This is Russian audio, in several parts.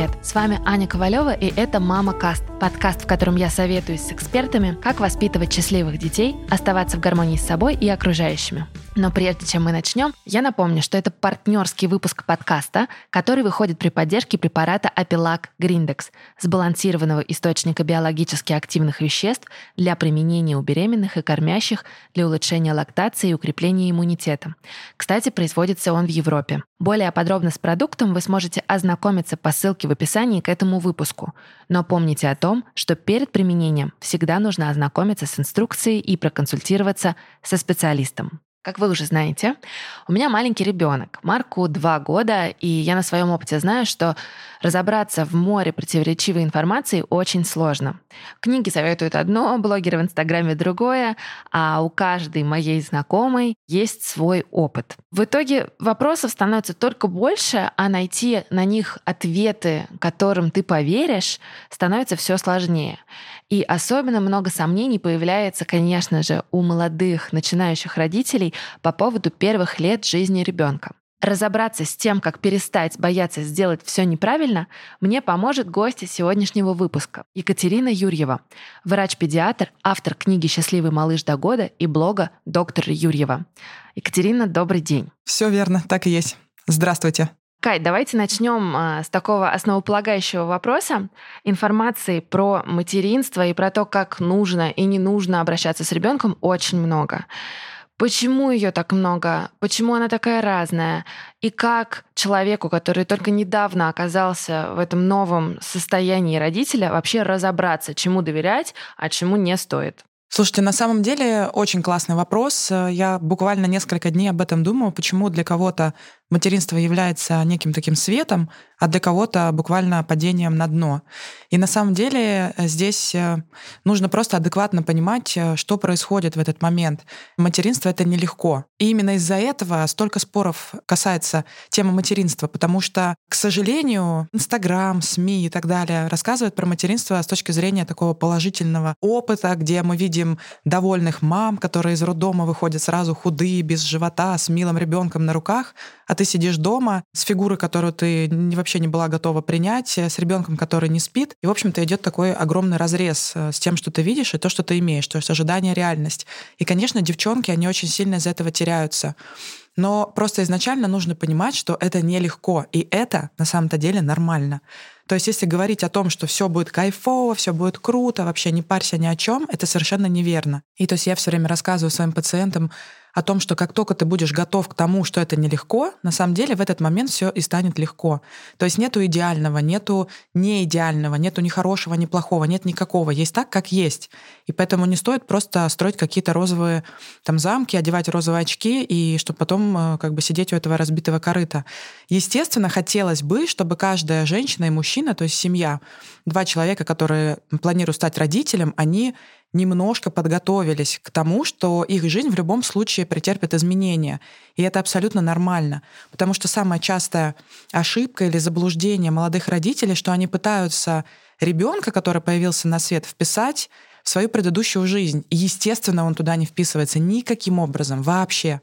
привет! С вами Аня Ковалева, и это «Мама Каст» – подкаст, в котором я советуюсь с экспертами, как воспитывать счастливых детей, оставаться в гармонии с собой и окружающими. Но прежде чем мы начнем, я напомню, что это партнерский выпуск подкаста, который выходит при поддержке препарата Апилак Гриндекс, сбалансированного источника биологически активных веществ для применения у беременных и кормящих для улучшения лактации и укрепления иммунитета. Кстати, производится он в Европе. Более подробно с продуктом вы сможете ознакомиться по ссылке в описании к этому выпуску. Но помните о том, что перед применением всегда нужно ознакомиться с инструкцией и проконсультироваться со специалистом. Как вы уже знаете, у меня маленький ребенок, Марку два года, и я на своем опыте знаю, что разобраться в море противоречивой информации очень сложно. Книги советуют одно, блогеры в Инстаграме другое, а у каждой моей знакомой есть свой опыт. В итоге вопросов становится только больше, а найти на них ответы, которым ты поверишь, становится все сложнее. И особенно много сомнений появляется, конечно же, у молодых начинающих родителей по поводу первых лет жизни ребенка. Разобраться с тем, как перестать бояться сделать все неправильно, мне поможет гостья сегодняшнего выпуска Екатерина Юрьева, врач-педиатр, автор книги «Счастливый малыш до года» и блога «Доктор Юрьева». Екатерина, добрый день. Все верно, так и есть. Здравствуйте. Кай, давайте начнем а, с такого основополагающего вопроса. Информации про материнство и про то, как нужно и не нужно обращаться с ребенком, очень много. Почему ее так много? Почему она такая разная? И как человеку, который только недавно оказался в этом новом состоянии родителя, вообще разобраться, чему доверять, а чему не стоит? Слушайте, на самом деле очень классный вопрос. Я буквально несколько дней об этом думала, почему для кого-то материнство является неким таким светом, а для кого-то буквально падением на дно. И на самом деле э, здесь э, нужно просто адекватно понимать, э, что происходит в этот момент. Материнство — это нелегко. И именно из-за этого столько споров касается темы материнства, потому что, к сожалению, Инстаграм, СМИ и так далее рассказывают про материнство с точки зрения такого положительного опыта, где мы видим довольных мам, которые из роддома выходят сразу худые, без живота, с милым ребенком на руках, а ты сидишь дома с фигурой, которую ты вообще не была готова принять, с ребенком, который не спит. И, в общем-то, идет такой огромный разрез э, с тем, что ты видишь, и то, что ты имеешь, то есть ожидание, реальность. И, конечно, девчонки, они очень сильно из этого теряются. Но просто изначально нужно понимать, что это нелегко, и это на самом-то деле нормально. То есть, если говорить о том, что все будет кайфово, все будет круто, вообще не парься ни о чем, это совершенно неверно. И то есть я все время рассказываю своим пациентам о том, что как только ты будешь готов к тому, что это нелегко, на самом деле в этот момент все и станет легко. То есть нету идеального, нету неидеального, нету ни хорошего, ни плохого, нет никакого. Есть так, как есть. И поэтому не стоит просто строить какие-то розовые там замки, одевать розовые очки, и чтобы потом э, как бы сидеть у этого разбитого корыта. Естественно, хотелось бы, чтобы каждая женщина и мужчина, то есть семья, два человека, которые планируют стать родителем, они немножко подготовились к тому, что их жизнь в любом случае претерпит изменения. И это абсолютно нормально. Потому что самая частая ошибка или заблуждение молодых родителей, что они пытаются ребенка, который появился на свет, вписать в свою предыдущую жизнь. И, естественно, он туда не вписывается никаким образом вообще.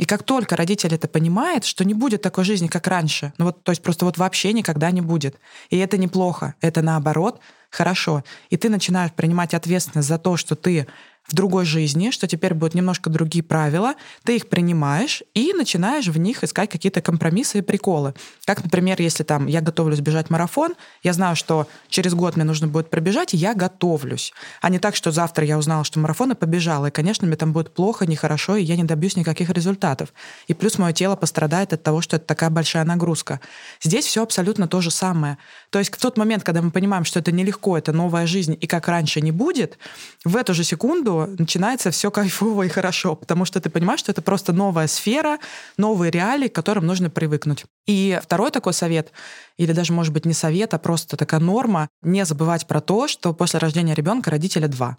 И как только родитель это понимает, что не будет такой жизни, как раньше, ну вот, то есть просто вот вообще никогда не будет. И это неплохо. Это наоборот хорошо. И ты начинаешь принимать ответственность за то, что ты другой жизни, что теперь будут немножко другие правила, ты их принимаешь и начинаешь в них искать какие-то компромиссы и приколы. Как, например, если там я готовлюсь бежать марафон, я знаю, что через год мне нужно будет пробежать, и я готовлюсь. А не так, что завтра я узнала, что марафон и побежала, и, конечно, мне там будет плохо, нехорошо, и я не добьюсь никаких результатов. И плюс мое тело пострадает от того, что это такая большая нагрузка. Здесь все абсолютно то же самое. То есть в тот момент, когда мы понимаем, что это нелегко, это новая жизнь, и как раньше не будет, в эту же секунду начинается все кайфово и хорошо, потому что ты понимаешь, что это просто новая сфера, новые реалии, к которым нужно привыкнуть. И второй такой совет, или даже, может быть, не совет, а просто такая норма, не забывать про то, что после рождения ребенка родителя два.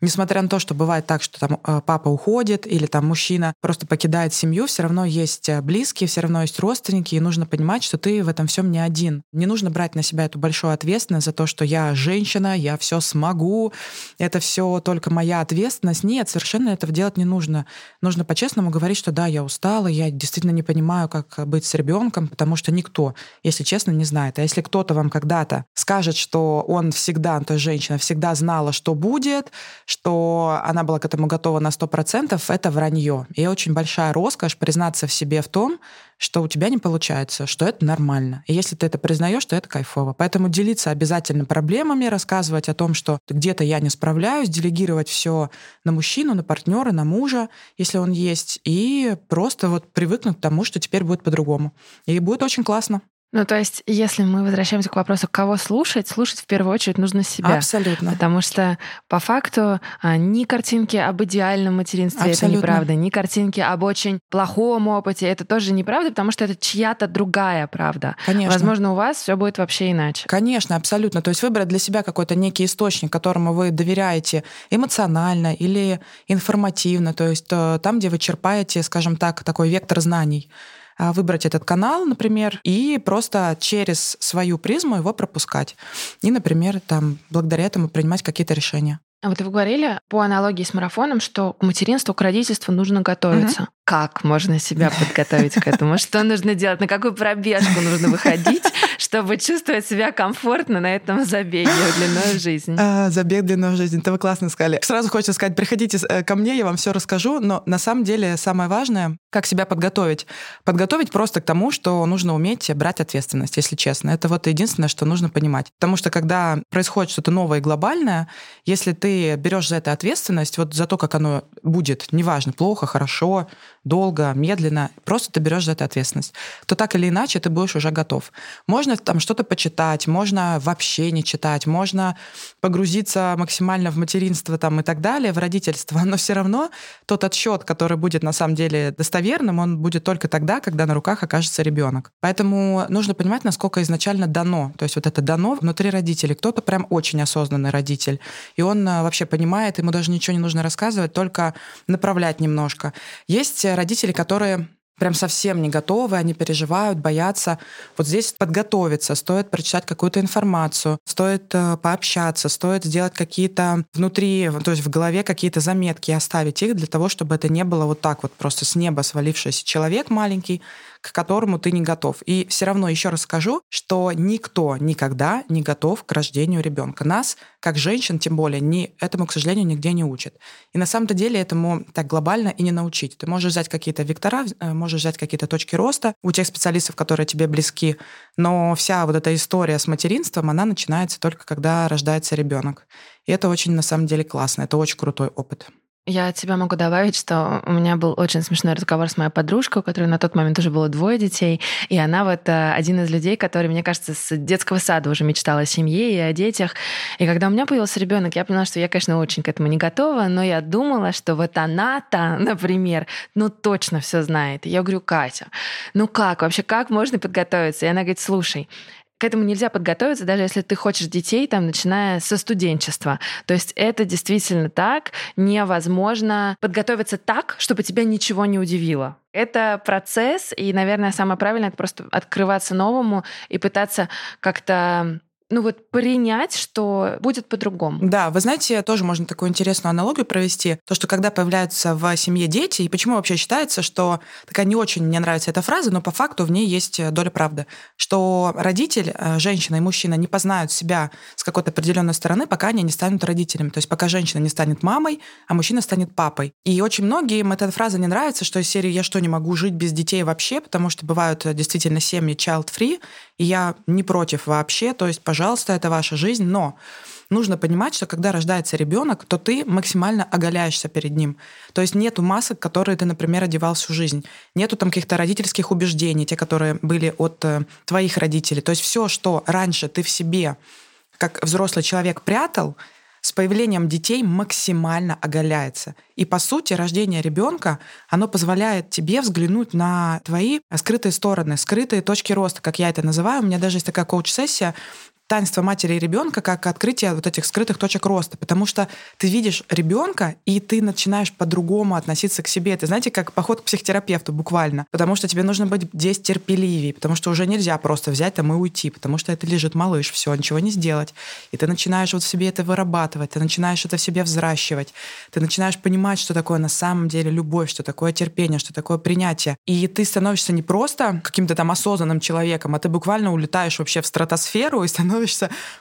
Несмотря на то, что бывает так, что там э, папа уходит или там мужчина просто покидает семью, все равно есть э, близкие, все равно есть родственники, и нужно понимать, что ты в этом всем не один. Не нужно брать на себя эту большую ответственность за то, что я женщина, я все смогу, это все только моя ответственность. Нет, совершенно этого делать не нужно. Нужно по-честному говорить, что да, я устала, я действительно не понимаю, как быть с ребенком, потому что никто, если честно, не знает. А если кто-то вам когда-то скажет, что он всегда, то есть женщина всегда знала, что будет, что она была к этому готова на 100%, это вранье. И очень большая роскошь признаться в себе в том, что у тебя не получается, что это нормально. И если ты это признаешь, то это кайфово. Поэтому делиться обязательно проблемами, рассказывать о том, что где-то я не справляюсь, делегировать все на мужчину, на партнера, на мужа, если он есть, и просто вот привыкнуть к тому, что теперь будет по-другому. И будет очень классно. Ну, то есть, если мы возвращаемся к вопросу, кого слушать, слушать в первую очередь нужно себя. Абсолютно. Потому что по факту а, ни картинки об идеальном материнстве Абсолютно. это неправда, ни картинки об очень плохом опыте это тоже неправда, потому что это чья-то другая правда. Конечно. Возможно, у вас все будет вообще иначе. Конечно, абсолютно. То есть выбрать для себя какой-то некий источник, которому вы доверяете эмоционально или информативно, то есть э, там, где вы черпаете, скажем так, такой вектор знаний. А, выбрать этот канал, например, и просто через свою призму его пропускать. И, например, там, благодаря этому принимать какие-то решения. А вот вы говорили по аналогии с марафоном, что к материнству, к родительству нужно готовиться. Угу. Как можно себя подготовить к этому? Что нужно делать? На какую пробежку нужно выходить, чтобы чувствовать себя комфортно на этом забеге длиной в жизнь? А, забег длиной в жизнь. Это вы классно сказали. Сразу хочется сказать, приходите э, ко мне, я вам все расскажу. Но на самом деле самое важное, как себя подготовить. Подготовить просто к тому, что нужно уметь брать ответственность, если честно. Это вот единственное, что нужно понимать. Потому что когда происходит что-то новое и глобальное, если ты берешь за это ответственность, вот за то, как оно будет, неважно, плохо, хорошо, долго, медленно, просто ты берешь за это ответственность, то так или иначе ты будешь уже готов. Можно там что-то почитать, можно вообще не читать, можно погрузиться максимально в материнство там и так далее, в родительство, но все равно тот отсчет, который будет на самом деле достоверным, он будет только тогда, когда на руках окажется ребенок. Поэтому нужно понимать, насколько изначально дано. То есть вот это дано внутри родителей. Кто-то прям очень осознанный родитель, и он э, вообще понимает, ему даже ничего не нужно рассказывать, только направлять немножко. Есть родители, которые прям совсем не готовы, они переживают, боятся. Вот здесь подготовиться, стоит прочитать какую-то информацию, стоит э, пообщаться, стоит сделать какие-то внутри, то есть в голове какие-то заметки оставить их для того, чтобы это не было вот так вот просто с неба свалившийся человек маленький, к которому ты не готов. И все равно еще раз скажу, что никто никогда не готов к рождению ребенка. Нас, как женщин, тем более, ни, этому, к сожалению, нигде не учат. И на самом-то деле этому так глобально и не научить. Ты можешь взять какие-то вектора, э, можешь взять какие-то точки роста у тех специалистов, которые тебе близки, но вся вот эта история с материнством, она начинается только когда рождается ребенок. И это очень, на самом деле, классно. Это очень крутой опыт. Я от тебя могу добавить, что у меня был очень смешной разговор с моей подружкой, у которой на тот момент уже было двое детей, и она вот э, один из людей, который, мне кажется, с детского сада уже мечтала о семье и о детях. И когда у меня появился ребенок, я поняла, что я, конечно, очень к этому не готова, но я думала, что вот она-то, например, ну точно все знает. Я говорю, Катя, ну как вообще, как можно подготовиться? И она говорит, слушай, к этому нельзя подготовиться, даже если ты хочешь детей, там, начиная со студенчества. То есть это действительно так. Невозможно подготовиться так, чтобы тебя ничего не удивило. Это процесс, и, наверное, самое правильное — это просто открываться новому и пытаться как-то ну вот принять, что будет по-другому. Да, вы знаете, тоже можно такую интересную аналогию провести. То, что когда появляются в семье дети, и почему вообще считается, что такая не очень мне нравится эта фраза, но по факту в ней есть доля правды, что родитель, э, женщина и мужчина не познают себя с какой-то определенной стороны, пока они не станут родителями. То есть пока женщина не станет мамой, а мужчина станет папой. И очень многим эта фраза не нравится, что из серии «я что, не могу жить без детей вообще?» Потому что бывают э, действительно семьи child-free, и я не против вообще, то есть, пожалуйста, это ваша жизнь, но нужно понимать, что когда рождается ребенок, то ты максимально оголяешься перед ним. То есть нету масок, которые ты, например, одевал всю жизнь. Нету там каких-то родительских убеждений, те, которые были от э, твоих родителей. То есть все, что раньше ты в себе, как взрослый человек, прятал, с появлением детей максимально оголяется. И по сути рождение ребенка, оно позволяет тебе взглянуть на твои скрытые стороны, скрытые точки роста, как я это называю. У меня даже есть такая коуч-сессия таинство матери и ребенка как открытие вот этих скрытых точек роста, потому что ты видишь ребенка, и ты начинаешь по-другому относиться к себе. Это, знаете, как поход к психотерапевту буквально, потому что тебе нужно быть здесь терпеливее, потому что уже нельзя просто взять там и уйти, потому что это лежит малыш, все, ничего не сделать. И ты начинаешь вот в себе это вырабатывать, ты начинаешь это в себе взращивать, ты начинаешь понимать, что такое на самом деле любовь, что такое терпение, что такое принятие. И ты становишься не просто каким-то там осознанным человеком, а ты буквально улетаешь вообще в стратосферу и становишься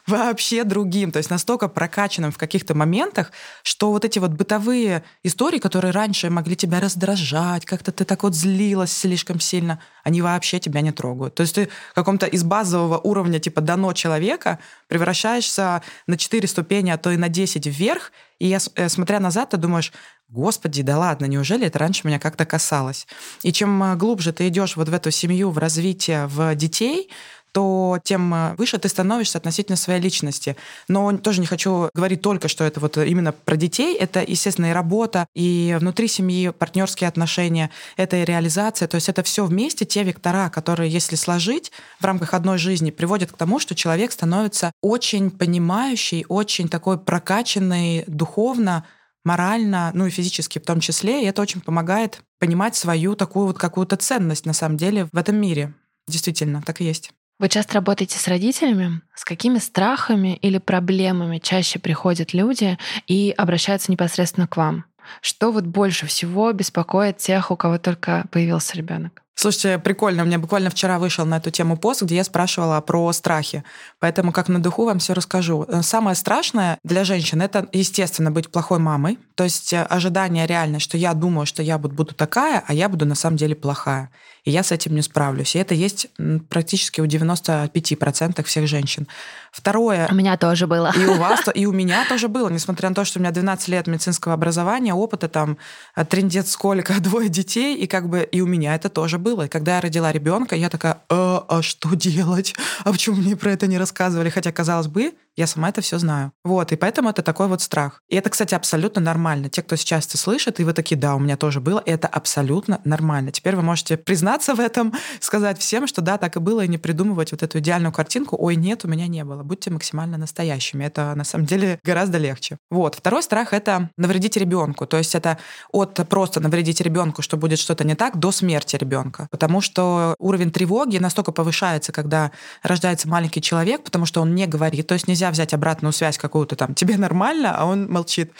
вообще другим. То есть настолько прокачанным в каких-то моментах, что вот эти вот бытовые истории, которые раньше могли тебя раздражать, как-то ты так вот злилась слишком сильно, они вообще тебя не трогают. То есть ты в каком-то из базового уровня типа дано человека превращаешься на 4 ступени, а то и на 10 вверх, и я, э, смотря назад, ты думаешь, господи, да ладно, неужели это раньше меня как-то касалось? И чем э, глубже ты идешь вот в эту семью, в развитие, в детей, то тем э, выше ты становишься относительно своей личности. Но тоже не хочу говорить только, что это вот именно про детей. Это, естественно, и работа, и внутри семьи партнерские отношения, это и реализация. То есть это все вместе, те вектора, которые, если сложить в рамках одной жизни, приводят к тому, что человек становится очень понимающий, очень такой прокачанный духовно, морально, ну и физически в том числе. И это очень помогает понимать свою такую вот какую-то ценность на самом деле в этом мире. Действительно, так и есть. Вы часто работаете с родителями? С какими страхами или проблемами чаще приходят люди и обращаются непосредственно к вам? Что вот больше всего беспокоит тех, у кого только появился ребенок? Слушайте, прикольно. У меня буквально вчера вышел на эту тему пост, где я спрашивала про страхи. Поэтому как на духу вам все расскажу. Самое страшное для женщин — это, естественно, быть плохой мамой. То есть э, ожидание реальное, что я думаю, что я буду такая, а я буду на самом деле плохая и я с этим не справлюсь. И это есть практически у 95% всех женщин. Второе... У меня тоже было. И у вас, и у меня тоже было, несмотря на то, что у меня 12 лет медицинского образования, опыта там, э, трендец сколько, двое детей, и как бы и у меня это тоже было. И когда я родила ребенка, я такая, а, а что делать? А почему мне про это не рассказывали? Хотя, казалось бы, я сама это все знаю. Вот, и поэтому это такой вот страх. И это, кстати, абсолютно нормально. Те, кто сейчас это слышит, и вы такие, да, у меня тоже было, это абсолютно нормально. Теперь вы можете признаться в этом, сказать всем, что да, так и было, и не придумывать вот эту идеальную картинку, ой, нет, у меня не было. Будьте максимально настоящими. Это на самом деле гораздо легче. Вот. Второй страх — это навредить ребенку. То есть это от просто навредить ребенку, что будет что-то не так, до смерти ребенка. Потому что уровень тревоги настолько повышается, когда рождается маленький человек, потому что он не говорит. То есть нельзя взять обратную связь какую-то там, тебе нормально, а он молчит.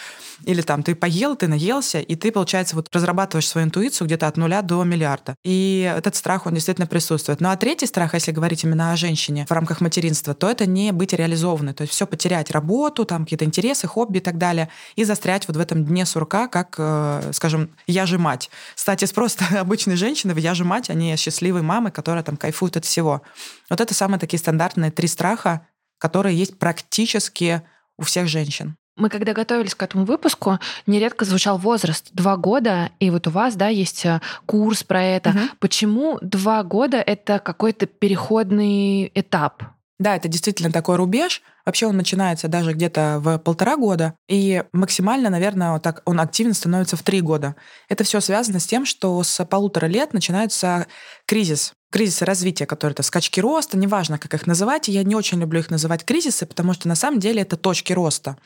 Или там ты поел, ты наелся, и ты, получается, вот разрабатываешь свою интуицию где-то от нуля до миллиарда. И этот страх, он действительно присутствует. Ну а третий страх, если говорить именно о женщине в рамках материнства, то это не быть реализованной. То есть все потерять, работу, там какие-то интересы, хобби и так далее, и застрять вот в этом дне сурка, как, э, скажем, я же мать. Кстати, просто обычной женщины в я же мать, они счастливые мамы, которые там кайфуют от всего. Вот это самые такие стандартные три страха, которые есть практически у всех женщин. Мы когда готовились к этому выпуску, нередко звучал возраст два года, и вот у вас, да, есть э, курс про это. Угу. Почему два года это какой-то переходный этап? Да, это действительно такой рубеж. Вообще он начинается даже где-то в полтора года, и максимально, наверное, вот так он активно становится в три года. Это все связано с тем, что с полутора лет начинается кризис кризисы развития, которые это скачки роста, неважно, как их называть. Я не очень люблю их называть кризисы, потому что на самом деле это точки роста.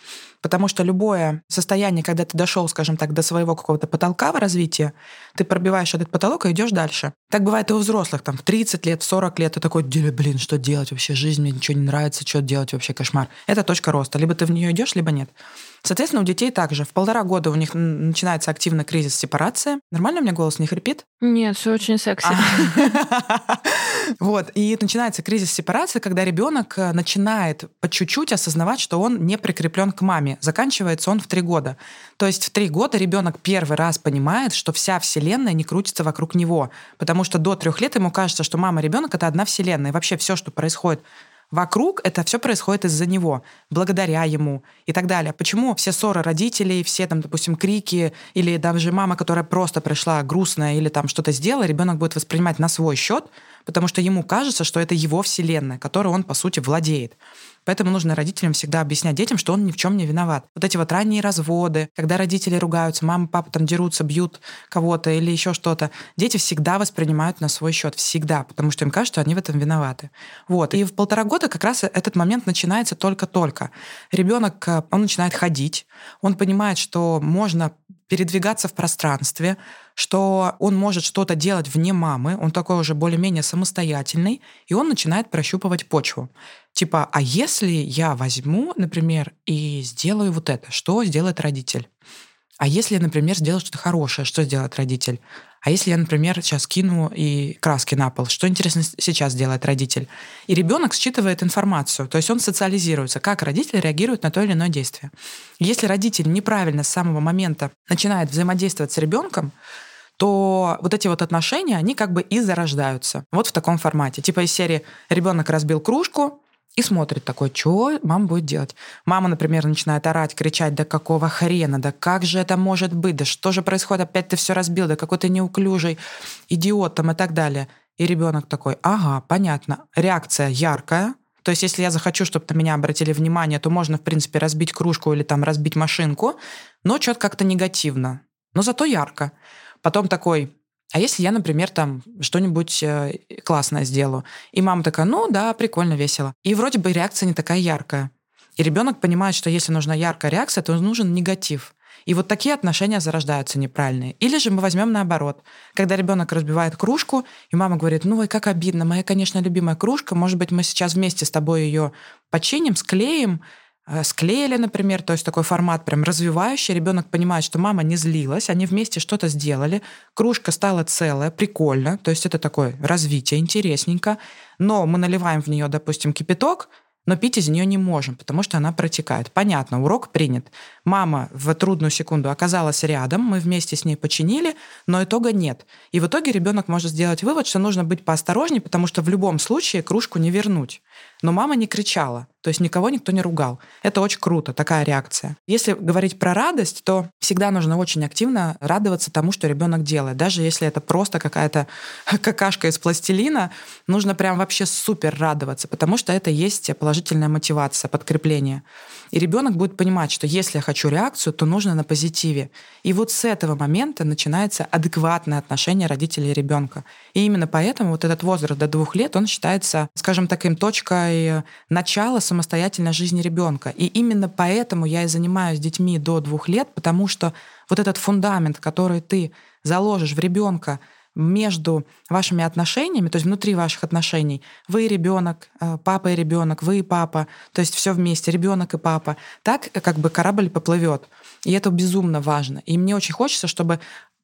Потому что любое состояние, когда ты дошел, скажем так, до своего какого-то потолка в развитии, ты пробиваешь этот потолок и идешь дальше. Так бывает и у взрослых, там, в 30 лет, в 40 лет, ты такой, блин, что делать вообще, жизнь мне ничего не нравится, что делать вообще, кошмар. Это точка роста. Либо ты в нее идешь, либо нет. Соответственно, у детей также. В полтора года у них начинается активный кризис сепарации. Нормально у меня голос не хрипит? Нет, все очень секси. А. Вот. И начинается кризис сепарации, когда ребенок э, начинает по чуть-чуть осознавать, что он не прикреплен к маме. Заканчивается он в три года. То есть в три года ребенок первый раз понимает, что вся вселенная не крутится вокруг него. Потому что до трех лет ему кажется, что мама ребенок это одна вселенная. И вообще все, что происходит Вокруг это все происходит из-за него, благодаря ему и так далее. Почему все ссоры родителей, все там, допустим, крики или даже мама, которая просто пришла грустная или там что-то сделала, ребенок будет воспринимать на свой счет, потому что ему кажется, что это его вселенная, которой он, по сути, владеет. Поэтому нужно родителям всегда объяснять детям, что он ни в чем не виноват. Вот эти вот ранние разводы, когда родители ругаются, мама, папа там дерутся, бьют кого-то или еще что-то, дети всегда воспринимают на свой счет, всегда, потому что им кажется, что они в этом виноваты. Вот. И в полтора года как раз этот момент начинается только-только. Ребенок, э, он начинает ходить, он понимает, что можно передвигаться в пространстве, что он может что-то делать вне мамы, он такой уже более-менее самостоятельный, и он начинает прощупывать почву. Типа, а если я возьму, например, и сделаю вот это, что сделает родитель? А если, например, сделать что-то хорошее, что сделает родитель? А если я, например, сейчас кину и краски на пол, что интересно сейчас делает родитель? И ребенок считывает информацию, то есть он социализируется, как родитель реагирует на то или иное действие. Если родитель неправильно с самого момента начинает взаимодействовать с ребенком, то вот эти вот отношения, они как бы и зарождаются. Вот в таком формате. Типа из серии ребенок разбил кружку, и смотрит такой, что мама будет делать. Мама, например, начинает орать, кричать, да какого хрена, да как же это может быть, да что же происходит, опять ты все разбил, да какой ты неуклюжий идиот там и так далее. И ребенок такой, ага, понятно. Реакция яркая, то есть, если я захочу, чтобы на меня обратили внимание, то можно, в принципе, разбить кружку или там разбить машинку, но что-то как-то негативно. Но зато ярко. Потом такой, а если я, например, там что-нибудь э, классное сделаю? И мама такая, ну да, прикольно, весело. И вроде бы реакция не такая яркая. И ребенок понимает, что если нужна яркая реакция, то нужен негатив. И вот такие отношения зарождаются неправильные. Или же мы возьмем наоборот. Когда ребенок разбивает кружку, и мама говорит, ну ой, как обидно, моя, конечно, любимая кружка, может быть, мы сейчас вместе с тобой ее починим, склеим, склеили, например, то есть такой формат прям развивающий, ребенок понимает, что мама не злилась, они вместе что-то сделали, кружка стала целая, прикольно, то есть это такое развитие, интересненько, но мы наливаем в нее, допустим, кипяток, но пить из нее не можем, потому что она протекает. Понятно, урок принят. Мама в трудную секунду оказалась рядом, мы вместе с ней починили, но итога нет. И в итоге ребенок может сделать вывод, что нужно быть поосторожнее, потому что в любом случае кружку не вернуть. Но мама не кричала. То есть никого никто не ругал. Это очень круто, такая реакция. Если говорить про радость, то всегда нужно очень активно радоваться тому, что ребенок делает. Даже если это просто какая-то какашка из пластилина, нужно прям вообще супер радоваться, потому что это есть положительная мотивация, подкрепление. И ребенок будет понимать, что если я хочу реакцию, то нужно на позитиве. И вот с этого момента начинается адекватное отношение родителей и ребенка. И именно поэтому вот этот возраст до двух лет, он считается, скажем, таким точкой начала самостоятельной жизни ребенка. И именно поэтому я и занимаюсь детьми до двух лет, потому что вот этот фундамент, который ты заложишь в ребенка, между вашими отношениями, то есть внутри ваших отношений, вы и ребенок, э, папа и ребенок, вы и папа, то есть все вместе, ребенок и папа, так как бы корабль поплывет. И это безумно важно. И мне очень хочется, чтобы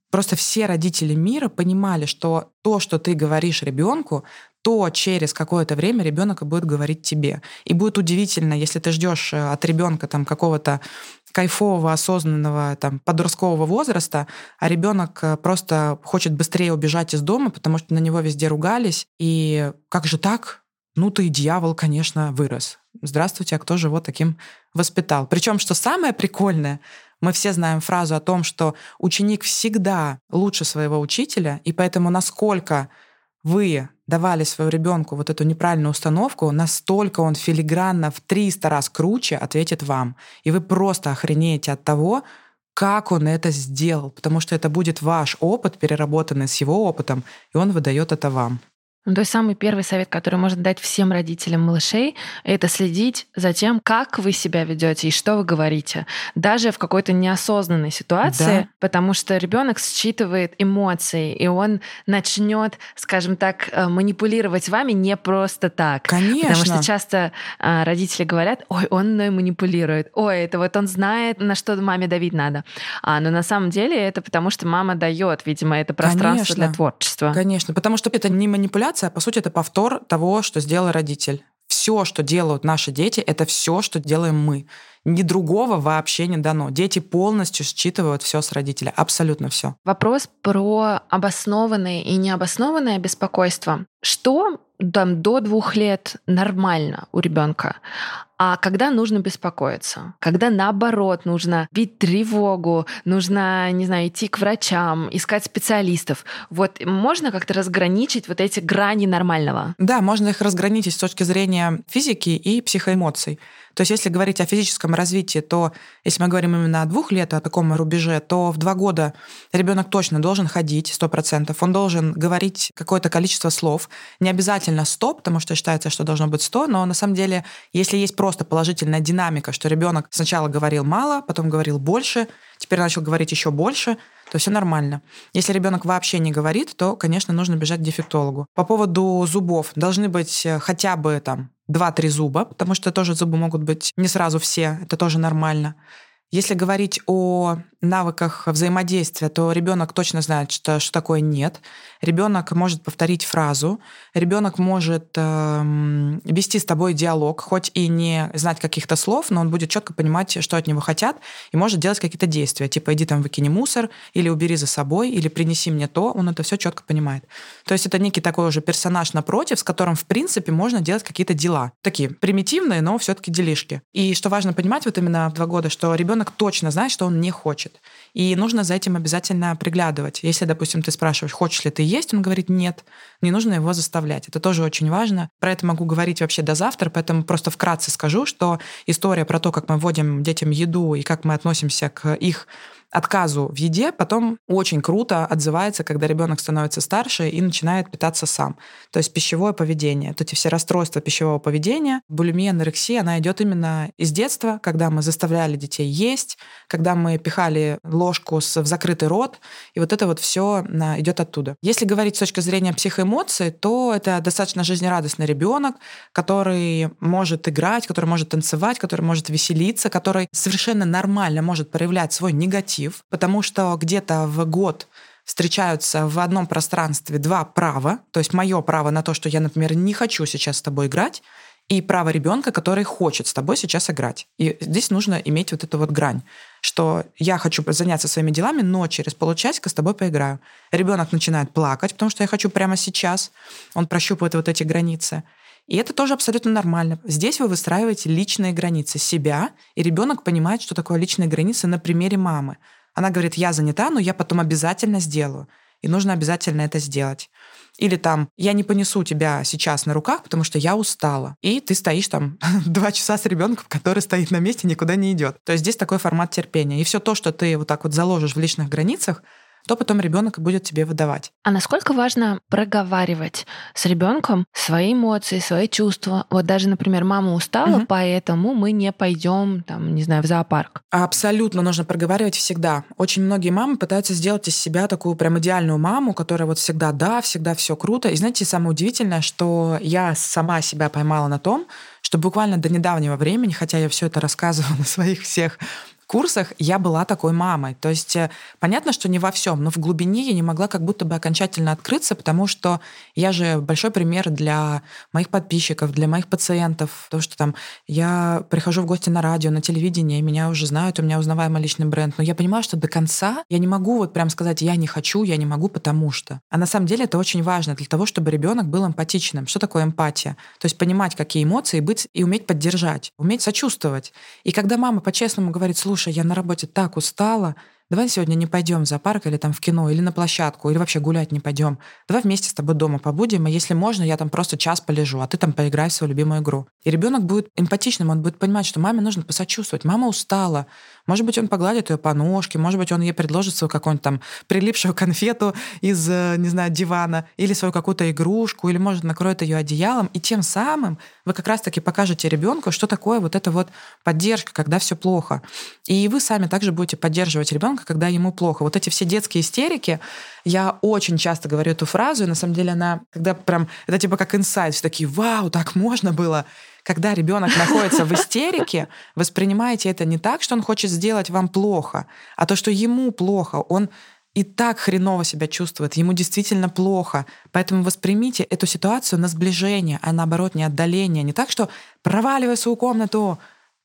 просто все родители мира понимали, что то, что ты говоришь ребенку, то через какое-то время ребенок будет говорить тебе. И будет удивительно, если ты ждешь э, от ребенка там какого-то кайфового, осознанного там, подросткового возраста, а ребенок э, просто хочет быстрее убежать из дома, потому что на него везде ругались. И как же так? Ну ты дьявол, конечно, вырос. Здравствуйте, а кто же его таким воспитал? Причем, что самое прикольное, мы все знаем фразу о том, что ученик всегда лучше своего учителя, и поэтому насколько вы давали своему ребенку вот эту неправильную установку, настолько он филигранно в 300 раз круче ответит вам. И вы просто охренеете от того, как он это сделал, потому что это будет ваш опыт, переработанный с его опытом, и он выдает это вам. Ну, то есть самый первый совет, который можно дать всем родителям малышей, это следить за тем, как вы себя ведете и что вы говорите, даже в какой-то неосознанной ситуации, да. потому что ребенок считывает эмоции, и он начнет, скажем так, э, манипулировать вами не просто так. Конечно. Потому что часто а, родители говорят, ой, он мной манипулирует, ой, это вот он знает, на что маме давить надо. А, но на самом деле это потому, что мама дает, видимо, это пространство Конечно. для творчества. Конечно, потому что это не манипуляция, манипуляция, по сути, это повтор того, что сделал родитель. Все, что делают наши дети, это все, что делаем мы. Ни другого вообще не дано. Дети полностью считывают все с родителя, абсолютно все. Вопрос про обоснованное и необоснованное беспокойство. Что там до двух лет нормально у ребенка. А когда нужно беспокоиться? Когда наоборот нужно бить тревогу, нужно, не знаю, идти к врачам, искать специалистов. Вот можно как-то разграничить вот эти грани нормального? Да, можно их разграничить с точки зрения физики и психоэмоций. То есть если говорить о физическом развитии, то если мы говорим именно о двух лет, о таком рубеже, то в два года ребенок точно должен ходить, сто процентов. Он должен говорить какое-то количество слов. Не обязательно 100, потому что считается, что должно быть 100, но на самом деле, если есть просто положительная динамика, что ребенок сначала говорил мало, потом говорил больше, теперь начал говорить еще больше, то все нормально. Если ребенок вообще не говорит, то, конечно, нужно бежать к дефектологу. По поводу зубов. Должны быть э, хотя бы там 2-3 зуба, потому что тоже зубы могут быть не сразу все, это тоже нормально. Если говорить о навыках взаимодействия, то ребенок точно знает, что, что такое нет. Ребенок может повторить фразу, ребенок может э, вести с тобой диалог, хоть и не знать каких-то слов, но он будет четко понимать, что от него хотят, и может делать какие-то действия, типа иди там выкини мусор, или убери за собой, или принеси мне то, он это все четко понимает. То есть это некий такой уже персонаж напротив, с которым, в принципе, можно делать какие-то дела. Такие примитивные, но все-таки делишки. И что важно понимать вот именно в два года, что ребенок точно знает, что он не хочет. И нужно за этим обязательно приглядывать. Если, допустим, ты спрашиваешь, хочешь ли ты есть, он говорит нет, не нужно его заставлять. Это тоже очень важно. Про это могу говорить вообще до завтра, поэтому просто вкратце скажу, что история про то, как мы вводим детям еду и как мы относимся к их отказу в еде потом очень круто отзывается, когда ребенок становится старше и начинает питаться сам. То есть пищевое поведение. То эти все расстройства пищевого поведения, булимия, анорексия, она идет именно из детства, когда мы заставляли детей есть, когда мы пихали ложку в закрытый рот, и вот это вот все идет оттуда. Если говорить с точки зрения психоэмоций, то это достаточно жизнерадостный ребенок, который может играть, который может танцевать, который может веселиться, который совершенно нормально может проявлять свой негатив негатив, потому что где-то в год встречаются в одном пространстве два права, то есть мое право на то, что я, например, не хочу сейчас с тобой играть, и право ребенка, который хочет с тобой сейчас играть. И здесь нужно иметь вот эту вот грань, что я хочу заняться своими делами, но через получасика с тобой поиграю. Ребенок начинает плакать, потому что я хочу прямо сейчас. Он прощупывает вот эти границы. И это тоже абсолютно нормально. Здесь вы выстраиваете личные границы себя, и ребенок понимает, что такое личные границы на примере мамы. Она говорит, я занята, но я потом обязательно сделаю. И нужно обязательно это сделать. Или там, я не понесу тебя сейчас на руках, потому что я устала. И ты стоишь там два часа с ребенком, который стоит на месте, никуда не идет. То есть здесь такой формат терпения. И все то, что ты вот так вот заложишь в личных границах, то потом ребенок будет тебе выдавать. А насколько важно проговаривать с ребенком свои эмоции, свои чувства? Вот даже, например, мама устала, угу. поэтому мы не пойдем, там, не знаю, в зоопарк. Абсолютно нужно проговаривать всегда. Очень многие мамы пытаются сделать из себя такую прям идеальную маму, которая вот всегда да, всегда все круто. И знаете, самое удивительное, что я сама себя поймала на том, что буквально до недавнего времени, хотя я все это рассказывала на своих всех курсах я была такой мамой. То есть э, понятно, что не во всем, но в глубине я не могла как будто бы окончательно открыться, потому что я же большой пример для моих подписчиков, для моих пациентов. То, что там я прихожу в гости на радио, на телевидение, меня уже знают, у меня узнаваемый личный бренд. Но я понимаю, что до конца я не могу вот прям сказать, я не хочу, я не могу, потому что. А на самом деле это очень важно для того, чтобы ребенок был эмпатичным. Что такое эмпатия? То есть понимать, какие эмоции быть и уметь поддержать, уметь сочувствовать. И когда мама по-честному говорит, слушай, слушай, я на работе так устала, давай сегодня не пойдем в зоопарк или там в кино, или на площадку, или вообще гулять не пойдем. Давай вместе с тобой дома побудем, и если можно, я там просто час полежу, а ты там поиграй в свою любимую игру. И ребенок будет эмпатичным, он будет понимать, что маме нужно посочувствовать. Мама устала, может быть, он погладит ее по ножке, может быть, он ей предложит свою какую-нибудь там прилипшую конфету из, э, не знаю, дивана, или свою какую-то игрушку, или, может, накроет ее одеялом. И тем самым вы как раз-таки покажете ребенку, что такое вот эта вот поддержка, когда все плохо. И вы сами также будете поддерживать ребенка, когда ему плохо. Вот эти все детские истерики, я очень часто говорю эту фразу, и на самом деле она, когда прям, это типа как инсайт, все такие, вау, так можно было когда ребенок находится в истерике, воспринимайте это не так, что он хочет сделать вам плохо, а то, что ему плохо, он и так хреново себя чувствует, ему действительно плохо. Поэтому воспримите эту ситуацию на сближение, а наоборот не отдаление. Не так, что проваливай свою комнату,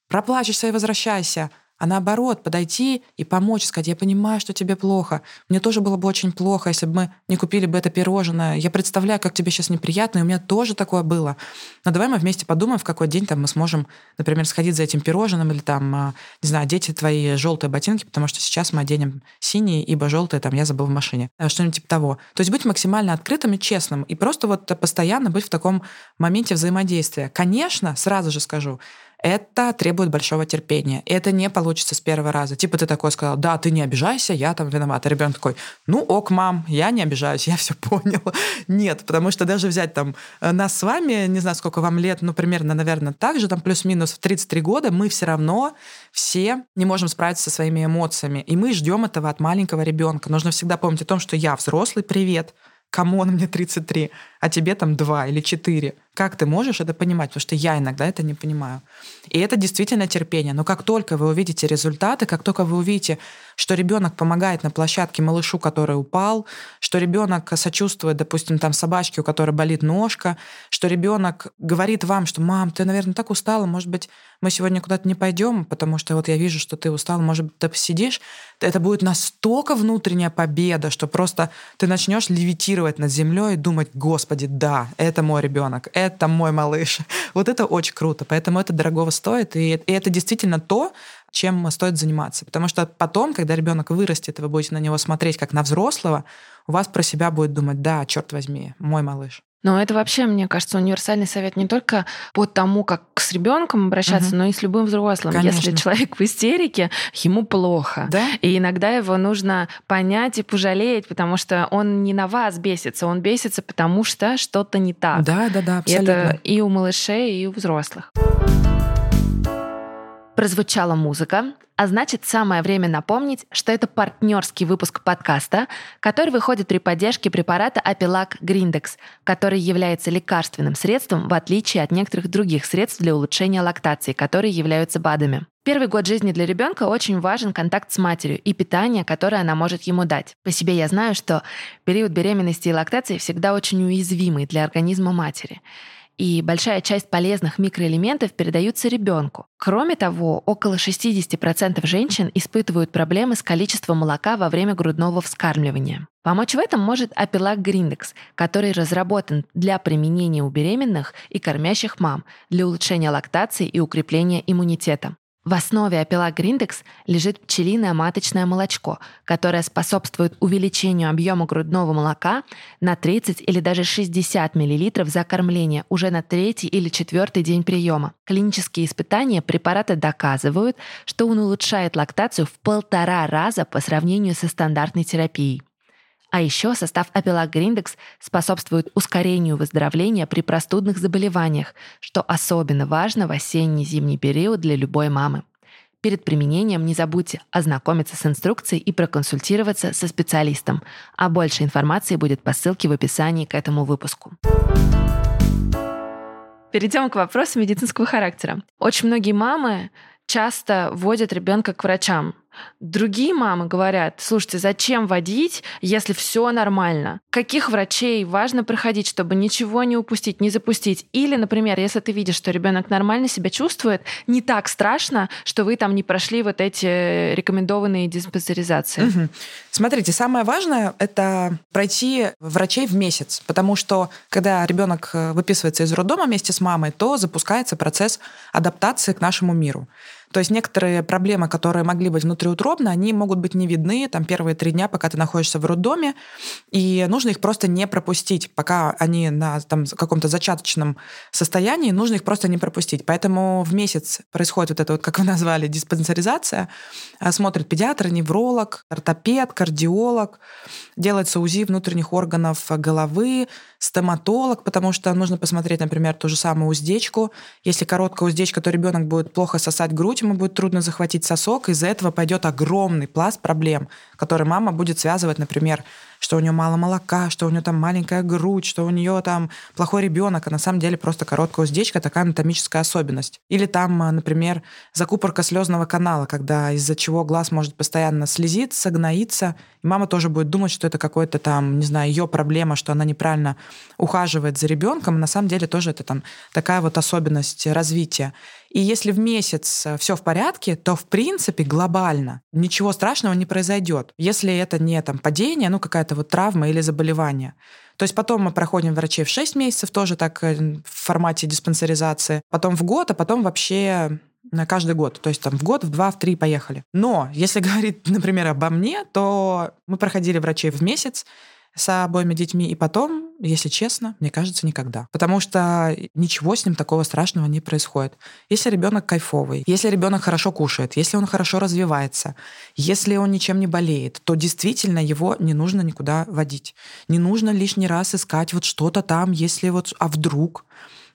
проплачешься и возвращайся, а наоборот подойти и помочь, сказать, я понимаю, что тебе плохо. Мне тоже было бы очень плохо, если бы мы не купили бы это пирожное. Я представляю, как тебе сейчас неприятно, и у меня тоже такое было. Но давай мы вместе подумаем, в какой день там мы сможем, например, сходить за этим пирожным или там, а, не знаю, одеть твои желтые ботинки, потому что сейчас мы оденем синие, ибо желтые там я забыл в машине. Э, что-нибудь типа того. То есть быть максимально открытым и честным, и просто вот постоянно быть в таком моменте взаимодействия. Конечно, сразу же скажу, это требует большого терпения. Это не получится с первого раза. Типа ты такой сказал, да, ты не обижайся, я там виноват. А ребенок такой, ну ок, мам, я не обижаюсь, я все понял. Нет, потому что даже взять там э, нас с вами, не знаю, сколько вам лет, ну, примерно, наверное, так же, там плюс-минус в 33 года, мы все равно все не можем справиться со своими эмоциями. И мы ждем этого от маленького ребенка. Нужно всегда помнить о том, что я взрослый, привет, come on, мне 33, а тебе там 2 или 4. Как ты можешь это понимать? Потому что я иногда это не понимаю. И это действительно терпение. Но как только вы увидите результаты, как только вы увидите, что ребенок помогает на площадке малышу, который упал, что ребенок сочувствует, допустим, там собачке, у которой болит ножка, что ребенок говорит вам, что мам, ты, наверное, так устала, может быть, мы сегодня куда-то не пойдем, потому что вот я вижу, что ты устал, может быть, ты посидишь. Это будет настолько внутренняя победа, что просто ты начнешь левитировать над землей и думать, господи, да, это мой ребенок, это мой малыш. Вот это очень круто, поэтому это дорогого стоит, и, и это действительно то, чем стоит заниматься. Потому что потом, когда ребенок вырастет, и вы будете на него смотреть как на взрослого, у вас про себя будет думать, да, черт возьми, мой малыш. Но это вообще, мне кажется, универсальный совет не только по тому, как с ребенком обращаться, угу. но и с любым взрослым. Конечно. Если человек в истерике, ему плохо. Да? И иногда его нужно понять и пожалеть, потому что он не на вас бесится, он бесится, потому что что-то не так. Да, да, да, абсолютно. И это и у малышей, и у взрослых. Прозвучала музыка, а значит, самое время напомнить, что это партнерский выпуск подкаста, который выходит при поддержке препарата Апилак Гриндекс, который является лекарственным средством, в отличие от некоторых других средств для улучшения лактации, которые являются БАДами. Первый год жизни для ребенка очень важен контакт с матерью и питание, которое она может ему дать. По себе я знаю, что период беременности и лактации всегда очень уязвимый для организма матери и большая часть полезных микроэлементов передаются ребенку. Кроме того, около 60% женщин испытывают проблемы с количеством молока во время грудного вскармливания. Помочь в этом может Апилак Гриндекс, который разработан для применения у беременных и кормящих мам для улучшения лактации и укрепления иммунитета. В основе апела Гриндекс лежит пчелиное маточное молочко, которое способствует увеличению объема грудного молока на 30 или даже 60 мл за кормление уже на третий или четвертый день приема. Клинические испытания препарата доказывают, что он улучшает лактацию в полтора раза по сравнению со стандартной терапией. А еще состав Апелак Гриндекс способствует ускорению выздоровления при простудных заболеваниях, что особенно важно в осенне-зимний период для любой мамы. Перед применением не забудьте ознакомиться с инструкцией и проконсультироваться со специалистом. А больше информации будет по ссылке в описании к этому выпуску. Перейдем к вопросу медицинского характера. Очень многие мамы часто водят ребенка к врачам, Другие мамы говорят, слушайте, зачем водить, если все нормально? Каких врачей важно проходить, чтобы ничего не упустить, не запустить? Или, например, если ты видишь, что ребенок нормально себя чувствует, не так страшно, что вы там не прошли вот эти рекомендованные диспансеризации. Угу. Смотрите, самое важное это пройти врачей в месяц, потому что когда ребенок э, выписывается из роддома вместе с мамой, то запускается процесс адаптации к нашему миру. То есть некоторые проблемы, которые могли быть внутриутробно, они могут быть не видны там первые три дня, пока ты находишься в роддоме, и нужно их просто не пропустить, пока они на там, каком-то зачаточном состоянии, нужно их просто не пропустить. Поэтому в месяц происходит вот это вот, как вы назвали, диспансеризация. А, смотрит педиатр, невролог, ортопед, кардиолог, делается УЗИ внутренних органов головы, стоматолог, потому что нужно посмотреть, например, ту же самую уздечку. Если короткая уздечка, то ребенок будет плохо сосать грудь, ему будет трудно захватить сосок, из-за этого пойдет огромный пласт проблем, который мама будет связывать, например, что у нее мало молока, что у нее там маленькая грудь, что у нее там плохой ребенок, а на самом деле просто короткая уздечка, такая анатомическая особенность. Или там, а, например, закупорка слезного канала, когда из-за чего глаз может постоянно слезиться, гноиться, и мама тоже будет думать, что это какой-то там, не знаю, ее проблема, что она неправильно ухаживает за ребенком. На самом деле тоже это там такая вот особенность развития. И если в месяц э, все в порядке, то в принципе глобально ничего страшного не произойдет, если это не там падение, ну какая-то вот травма или заболевание. То есть потом мы проходим врачей в 6 месяцев, тоже так э, в формате диспансеризации, потом в год, а потом вообще на каждый год. То есть там в год, в два, в три поехали. Но если говорить, например, обо мне, то мы проходили врачей в месяц, с обоими детьми, и потом, если честно, мне кажется, никогда. Потому что ничего с ним такого страшного не происходит. Если ребенок кайфовый, если ребенок хорошо кушает, если он хорошо развивается, если он ничем не болеет, то действительно его не нужно никуда водить. Не нужно лишний раз искать вот что-то там, если вот, а вдруг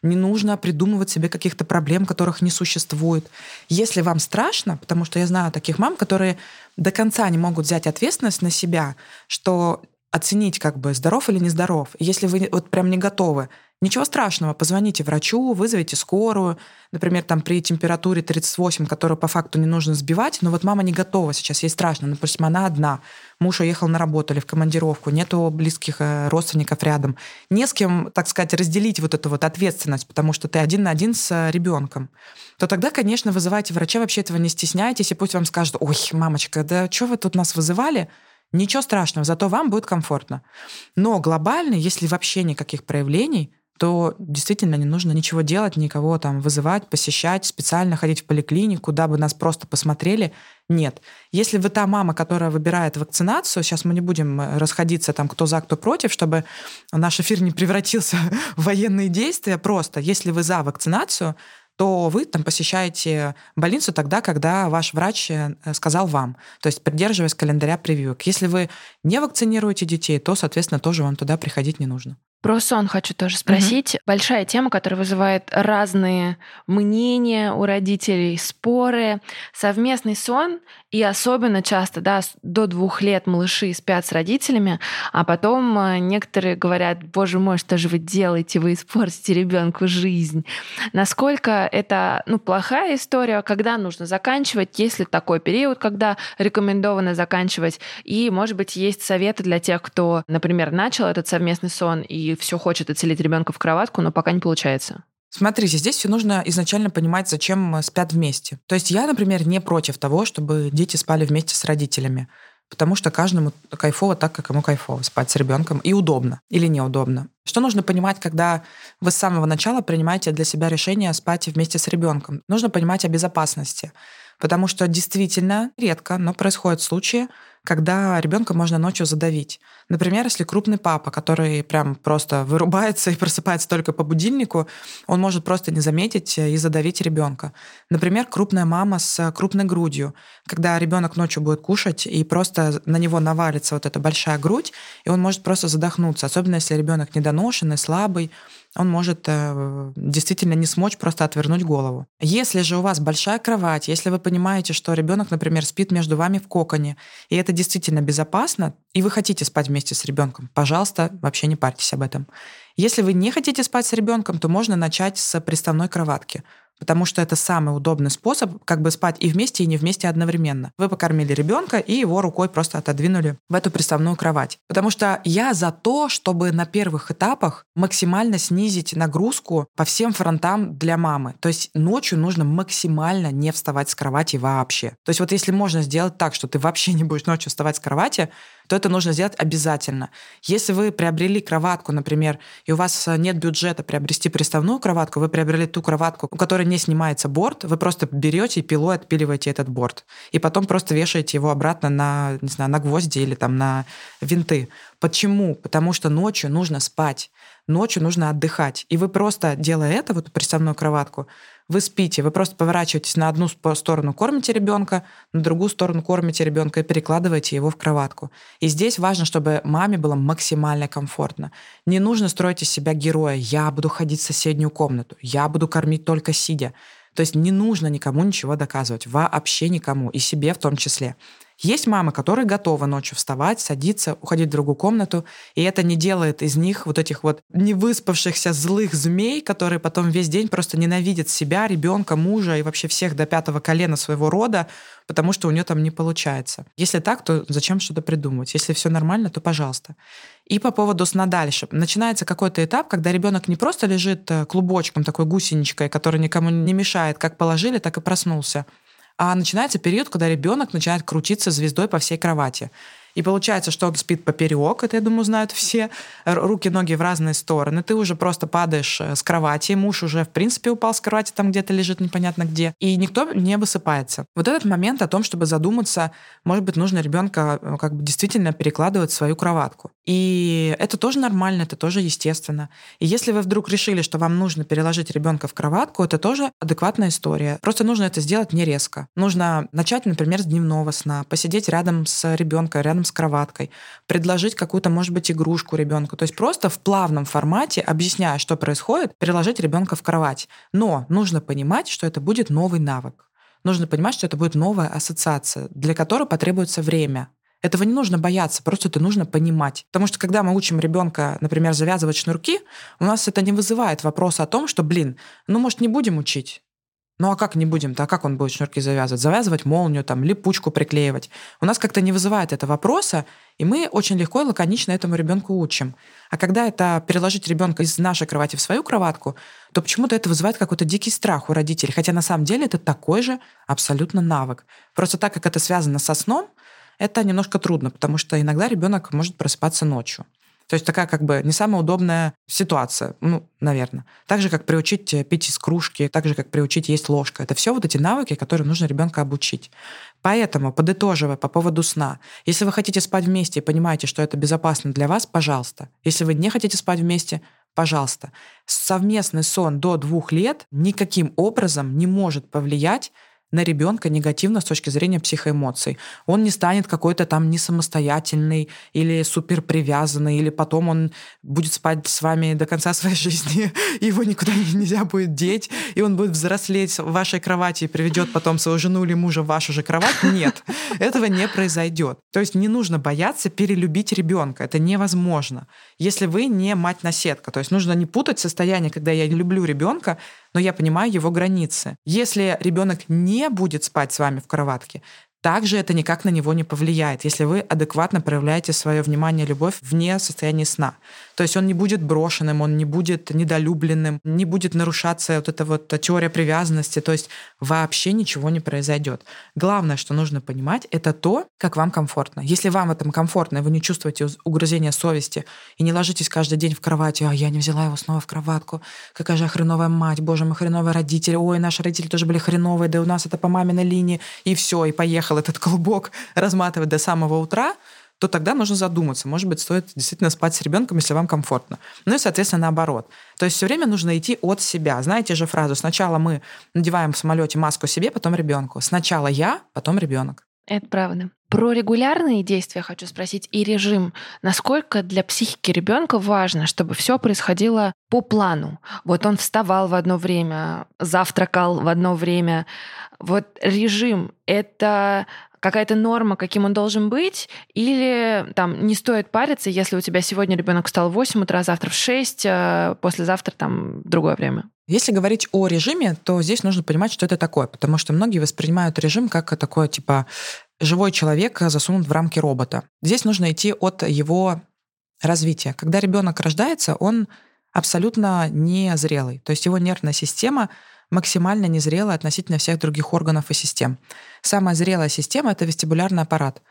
не нужно придумывать себе каких-то проблем, которых не существует. Если вам страшно, потому что я знаю таких мам, которые до конца не могут взять ответственность на себя, что оценить, как бы, здоров или нездоров. Если вы вот прям не готовы, ничего страшного, позвоните врачу, вызовите скорую. Например, там при температуре 38, которую по факту не нужно сбивать, но вот мама не готова сейчас, ей страшно, допустим, она одна, муж уехал на работу или в командировку, нету близких э, родственников рядом. Не с кем, так сказать, разделить вот эту вот ответственность, потому что ты один на один с э, ребенком то тогда, конечно, вызывайте врача, вообще этого не стесняйтесь, и пусть вам скажут, ой, мамочка, да что вы тут нас вызывали? Ничего страшного, зато вам будет комфортно. Но глобально, если вообще никаких проявлений, то действительно не нужно ничего делать, никого там вызывать, посещать, специально ходить в поликлинику, куда бы нас просто посмотрели. Нет. Если вы та мама, которая выбирает вакцинацию, сейчас мы не будем э, расходиться там кто за, кто против, чтобы наш эфир не превратился в военные действия, просто если вы за вакцинацию, то вы там посещаете больницу тогда, когда ваш врач э, сказал вам, то есть придерживаясь календаря прививок. Если вы не вакцинируете детей, то, соответственно, тоже вам туда приходить не нужно. Про сон хочу тоже спросить. Угу. Большая тема, которая вызывает разные мнения у родителей, споры. Совместный сон и особенно часто, да, до двух лет малыши спят с родителями, а потом э, некоторые говорят, боже мой, что же вы делаете, вы испортите ребенку жизнь. Насколько это ну, плохая история, когда нужно заканчивать, есть ли такой период, когда рекомендовано заканчивать, и, может быть, есть советы для тех, кто, например, начал этот совместный сон и все хочет отселить ребенка в кроватку, но пока не получается. Смотрите, здесь все нужно изначально понимать, зачем спят вместе. То есть я, например, не против того, чтобы дети спали вместе с родителями. Потому что каждому кайфово так, как ему кайфово спать с ребенком. И удобно или неудобно. Что нужно понимать, когда вы с самого начала принимаете для себя решение спать вместе с ребенком? Нужно понимать о безопасности. Потому что действительно редко, но происходят случаи, когда ребенка можно ночью задавить. Например, если крупный папа, который прям просто вырубается и просыпается только по будильнику, он может просто не заметить и задавить ребенка. Например, крупная мама с крупной грудью, когда ребенок ночью будет кушать и просто на него навалится вот эта большая грудь, и он может просто задохнуться, особенно если ребенок недоношенный, слабый, он может э, действительно не смочь просто отвернуть голову. Если же у вас большая кровать, если вы понимаете, что ребенок, например, спит между вами в коконе, и это действительно безопасно, и вы хотите спать вместе с ребенком, пожалуйста, вообще не парьтесь об этом. Если вы не хотите спать с ребенком, то можно начать с приставной кроватки потому что это самый удобный способ как бы спать и вместе, и не вместе одновременно. Вы покормили ребенка и его рукой просто отодвинули в эту приставную кровать. Потому что я за то, чтобы на первых этапах максимально снизить нагрузку по всем фронтам для мамы. То есть ночью нужно максимально не вставать с кровати вообще. То есть вот если можно сделать так, что ты вообще не будешь ночью вставать с кровати, то это нужно сделать обязательно. Если вы приобрели кроватку, например, и у вас нет бюджета приобрести приставную кроватку, вы приобрели ту кроватку, у которой не снимается борт, вы просто берете и пилой отпиливаете этот борт. И потом просто вешаете его обратно на, не знаю, на гвозди или там на винты. Почему? Потому что ночью нужно спать, ночью нужно отдыхать. И вы просто, делая это, вот приставную кроватку, вы спите, вы просто поворачиваетесь на одну сторону, кормите ребенка, на другую сторону кормите ребенка и перекладываете его в кроватку. И здесь важно, чтобы маме было максимально комфортно. Не нужно строить из себя героя. Я буду ходить в соседнюю комнату, я буду кормить только сидя. То есть не нужно никому ничего доказывать, вообще никому, и себе в том числе. Есть мамы, которые готовы ночью вставать, садиться, уходить в другую комнату, и это не делает из них вот этих вот невыспавшихся злых змей, которые потом весь день просто ненавидят себя, ребенка, мужа и вообще всех до пятого колена своего рода, потому что у нее там не получается. Если так, то зачем что-то придумывать? Если все нормально, то пожалуйста. И по поводу сна дальше. Начинается какой-то этап, когда ребенок не просто лежит э, клубочком, такой гусеничкой, который никому не мешает, как положили, так и проснулся, а начинается период, когда ребенок начинает крутиться звездой по всей кровати. И получается, что он спит поперек, это, я думаю, знают все, руки, ноги в разные стороны. Ты уже просто падаешь э, с кровати, муж уже, в принципе, упал с кровати, там где-то лежит непонятно где, и никто не высыпается. Вот этот момент о том, чтобы задуматься, может быть, нужно ребенка э, как бы действительно перекладывать в свою кроватку. И это тоже нормально, это тоже естественно. И если вы вдруг решили, что вам нужно переложить ребенка в кроватку, это тоже адекватная история. Просто нужно это сделать не резко. Нужно начать, например, с дневного сна, посидеть рядом с ребенком, рядом с кроваткой, предложить какую-то, может быть, игрушку ребенку. То есть просто в плавном формате, объясняя, что происходит, переложить ребенка в кровать. Но нужно понимать, что это будет новый навык. Нужно понимать, что это будет новая ассоциация, для которой потребуется время. Этого не нужно бояться, просто это нужно понимать. Потому что когда мы учим ребенка, например, завязывать шнурки, у нас это не вызывает вопроса о том, что, блин, ну, может, не будем учить. Ну а как не будем-то? А как он будет шнурки завязывать? Завязывать молнию, там, липучку приклеивать. У нас как-то не вызывает это вопроса, и мы очень легко и лаконично этому ребенку учим. А когда это переложить ребенка из нашей кровати в свою кроватку, то почему-то это вызывает какой-то дикий страх у родителей. Хотя на самом деле это такой же абсолютно навык. Просто так как это связано со сном, это немножко трудно, потому что иногда ребенок может просыпаться ночью. То есть такая как бы не самая удобная ситуация, ну, наверное. Так же, как приучить э, пить из кружки, так же, как приучить есть ложка. Это все вот эти навыки, которые нужно ребенка обучить. Поэтому, подытоживая по поводу сна, если вы хотите спать вместе и понимаете, что это безопасно для вас, пожалуйста. Если вы не хотите спать вместе, пожалуйста. Совместный сон до двух лет никаким образом не может повлиять на ребенка негативно с точки зрения психоэмоций. Он не станет какой-то там не самостоятельный или супер привязанный, или потом он будет спать с вами до конца своей жизни, его никуда нельзя будет деть, и он будет взрослеть в вашей кровати и приведет потом свою жену или мужа в вашу же кровать. Нет, этого не произойдет. То есть не нужно бояться перелюбить ребенка. Это невозможно. Если вы не мать-наседка. То есть нужно не путать состояние, когда я люблю ребенка, но я понимаю его границы. Если ребенок не будет спать с вами в кроватке, также это никак на него не повлияет, если вы адекватно проявляете свое внимание любовь вне состояния сна. То есть он не будет брошенным, он не будет недолюбленным, не будет нарушаться вот эта вот теория привязанности, то есть вообще ничего не произойдет. Главное, что нужно понимать, это то, как вам комфортно. Если вам в этом комфортно, и вы не чувствуете угрызения совести, и не ложитесь каждый день в кровать, а я не взяла его снова в кроватку, какая же хреновая мать, боже, мы хреновые родители, ой, наши родители тоже были хреновые, да у нас это по маминой линии, и все, и поехали поехал этот клубок разматывать до самого утра, то тогда нужно задуматься. Может быть, стоит действительно спать с ребенком, если вам комфортно. Ну и, соответственно, наоборот. То есть все время нужно идти от себя. Знаете же фразу «сначала мы надеваем в самолете маску себе, потом ребенку». Сначала я, потом ребенок. Это правда. Про регулярные действия хочу спросить и режим. Насколько для психики ребенка важно, чтобы все происходило по плану? Вот он вставал в одно время, завтракал в одно время, вот режим — это какая-то норма, каким он должен быть, или там не стоит париться, если у тебя сегодня ребенок встал в 8 утра, завтра в 6, а послезавтра там другое время? Если говорить о режиме, то здесь нужно понимать, что это такое, потому что многие воспринимают режим как такое, типа, живой человек засунут в рамки робота. Здесь нужно идти от его развития. Когда ребенок рождается, он абсолютно незрелый. То есть его нервная система максимально незрелая относительно всех других органов и систем. Самая зрелая система — это вестибулярный аппарат.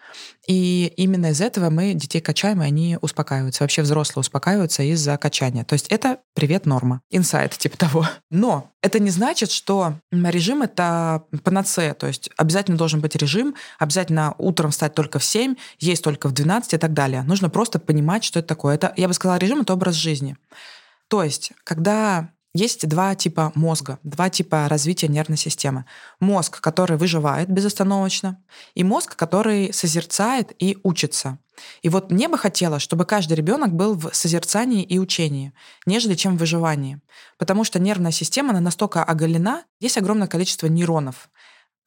И именно из этого мы детей качаем, и они успокаиваются. Вообще взрослые успокаиваются из-за качания. То есть это привет норма, инсайт типа того. Но это не значит, что режим — это панацея. То есть обязательно должен быть режим, обязательно утром встать только в 7, есть только в 12 и так далее. Нужно просто понимать, что это такое. Это, я бы сказала, режим — это образ жизни. То есть, когда есть два типа мозга, два типа развития нервной системы. Мозг, который выживает безостановочно, и мозг, который созерцает и учится. И вот мне бы хотелось, чтобы каждый ребенок был в созерцании и учении, нежели чем в выживании. Потому что нервная система, она настолько оголена, есть огромное количество нейронов.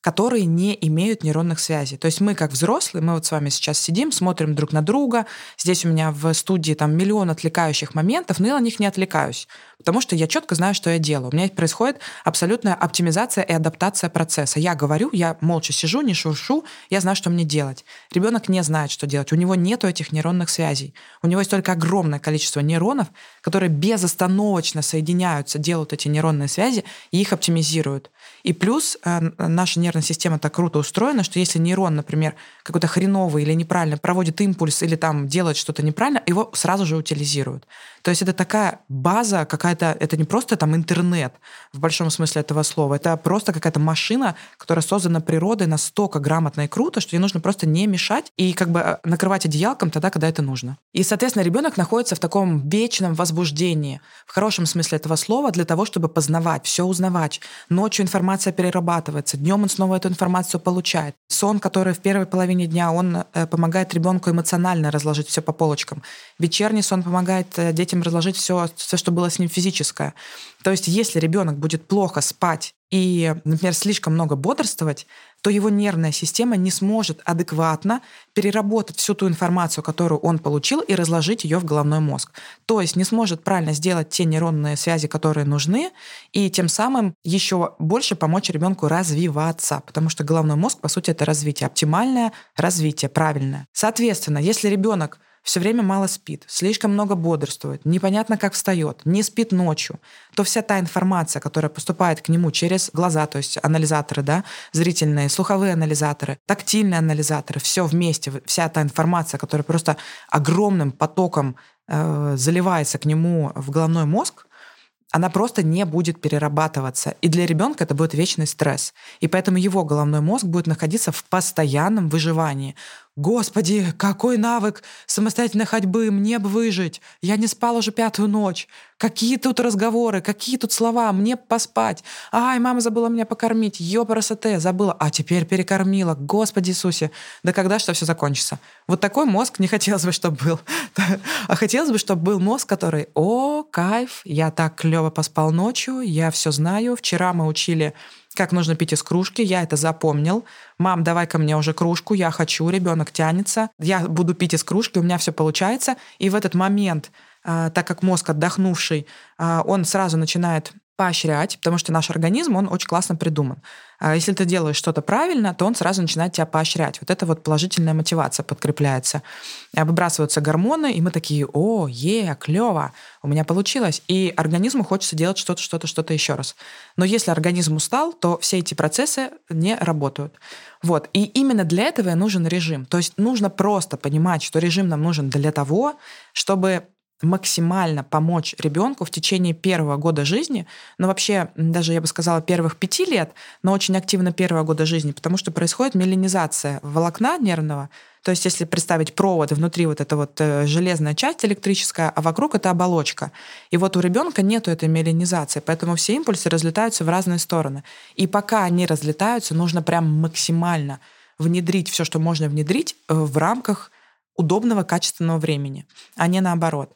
которые не имеют нейронных связей. То есть мы, как взрослые, мы вот с вами сейчас сидим, смотрим друг на друга. Здесь у меня в студии там миллион отвлекающих моментов, но я на них не отвлекаюсь, потому что я четко знаю, что я делаю. У меня происходит абсолютная оптимизация и адаптация процесса. Я говорю, я молча сижу, не шуршу, я знаю, что мне делать. Ребенок не знает, что делать. У него нет этих нейронных связей. У него есть только огромное количество нейронов, которые безостановочно соединяются, делают эти нейронные связи и их оптимизируют. И плюс э, наша нервная система так круто устроена, что если нейрон, например, какой-то хреновый или неправильно проводит импульс или там делает что-то неправильно, его сразу же утилизируют. То есть это такая база какая-то, это не просто там интернет в большом смысле этого слова, это просто какая-то машина, которая создана природой настолько грамотно и круто, что ей нужно просто не мешать и как бы э, накрывать одеялком тогда, когда это нужно. И, соответственно, ребенок находится в таком вечном возбуждении, в хорошем смысле этого слова, для того, чтобы познавать, все узнавать. Ночью информация перерабатывается, днем он снова эту информацию получает. Сон, который в первой половине дня, он э, помогает ребенку эмоционально разложить все по полочкам. Вечерний сон помогает э, детям разложить все, все, что было с ним физическое. То есть если ребенок будет плохо спать и, например, слишком много бодрствовать, то его нервная система не сможет адекватно переработать всю ту информацию, которую он получил, и разложить ее в головной мозг. То есть не сможет правильно сделать те нейронные связи, которые нужны, и тем самым еще больше помочь ребенку развиваться, потому что головной мозг, по сути, это развитие, оптимальное развитие, правильное. Соответственно, если ребенок все время мало спит, слишком много бодрствует, непонятно как встает, не спит ночью, то вся та информация, которая поступает к нему через глаза, то есть анализаторы, да, зрительные, слуховые анализаторы, тактильные анализаторы, все вместе, вся та информация, которая просто огромным потоком э, заливается к нему в головной мозг, она просто не будет перерабатываться. И для ребенка это будет вечный стресс. И поэтому его головной мозг будет находиться в постоянном выживании. Господи, какой навык самостоятельной ходьбы, мне бы выжить. Я не спал уже пятую ночь. Какие тут разговоры, какие тут слова, мне поспать. Ай, мама забыла меня покормить, ёпарасоте, забыла, а теперь перекормила. Господи Иисусе, да когда что все закончится? Вот такой мозг не хотелось бы, чтобы был. А хотелось бы, чтобы был мозг, который, о, кайф, я так клево поспал ночью, я все знаю. Вчера мы учили как нужно пить из кружки, я это запомнил. Мам, давай ко мне уже кружку, я хочу, ребенок тянется, я буду пить из кружки, у меня все получается. И в этот момент, а, так как мозг отдохнувший, а, он сразу начинает поощрять, потому что наш организм, он очень классно придуман. А если ты делаешь что-то правильно, то он сразу начинает тебя поощрять. Вот это вот положительная мотивация подкрепляется. Выбрасываются гормоны, и мы такие, о, е, клево, у меня получилось. И организму хочется делать что-то, что-то, что-то еще раз. Но если организм устал, то все эти процессы не работают. Вот. И именно для этого нужен режим. То есть нужно просто понимать, что режим нам нужен для того, чтобы максимально помочь ребенку в течение первого года жизни, но вообще даже, я бы сказала, первых пяти лет, но очень активно первого года жизни, потому что происходит меланизация волокна нервного, то есть если представить провод, внутри вот эта вот э, железная часть электрическая, а вокруг это оболочка. И вот у ребенка нету этой меланизации, поэтому все импульсы разлетаются в разные стороны. И пока они разлетаются, нужно прям максимально внедрить все, что можно внедрить э, в рамках удобного, качественного времени, а не наоборот.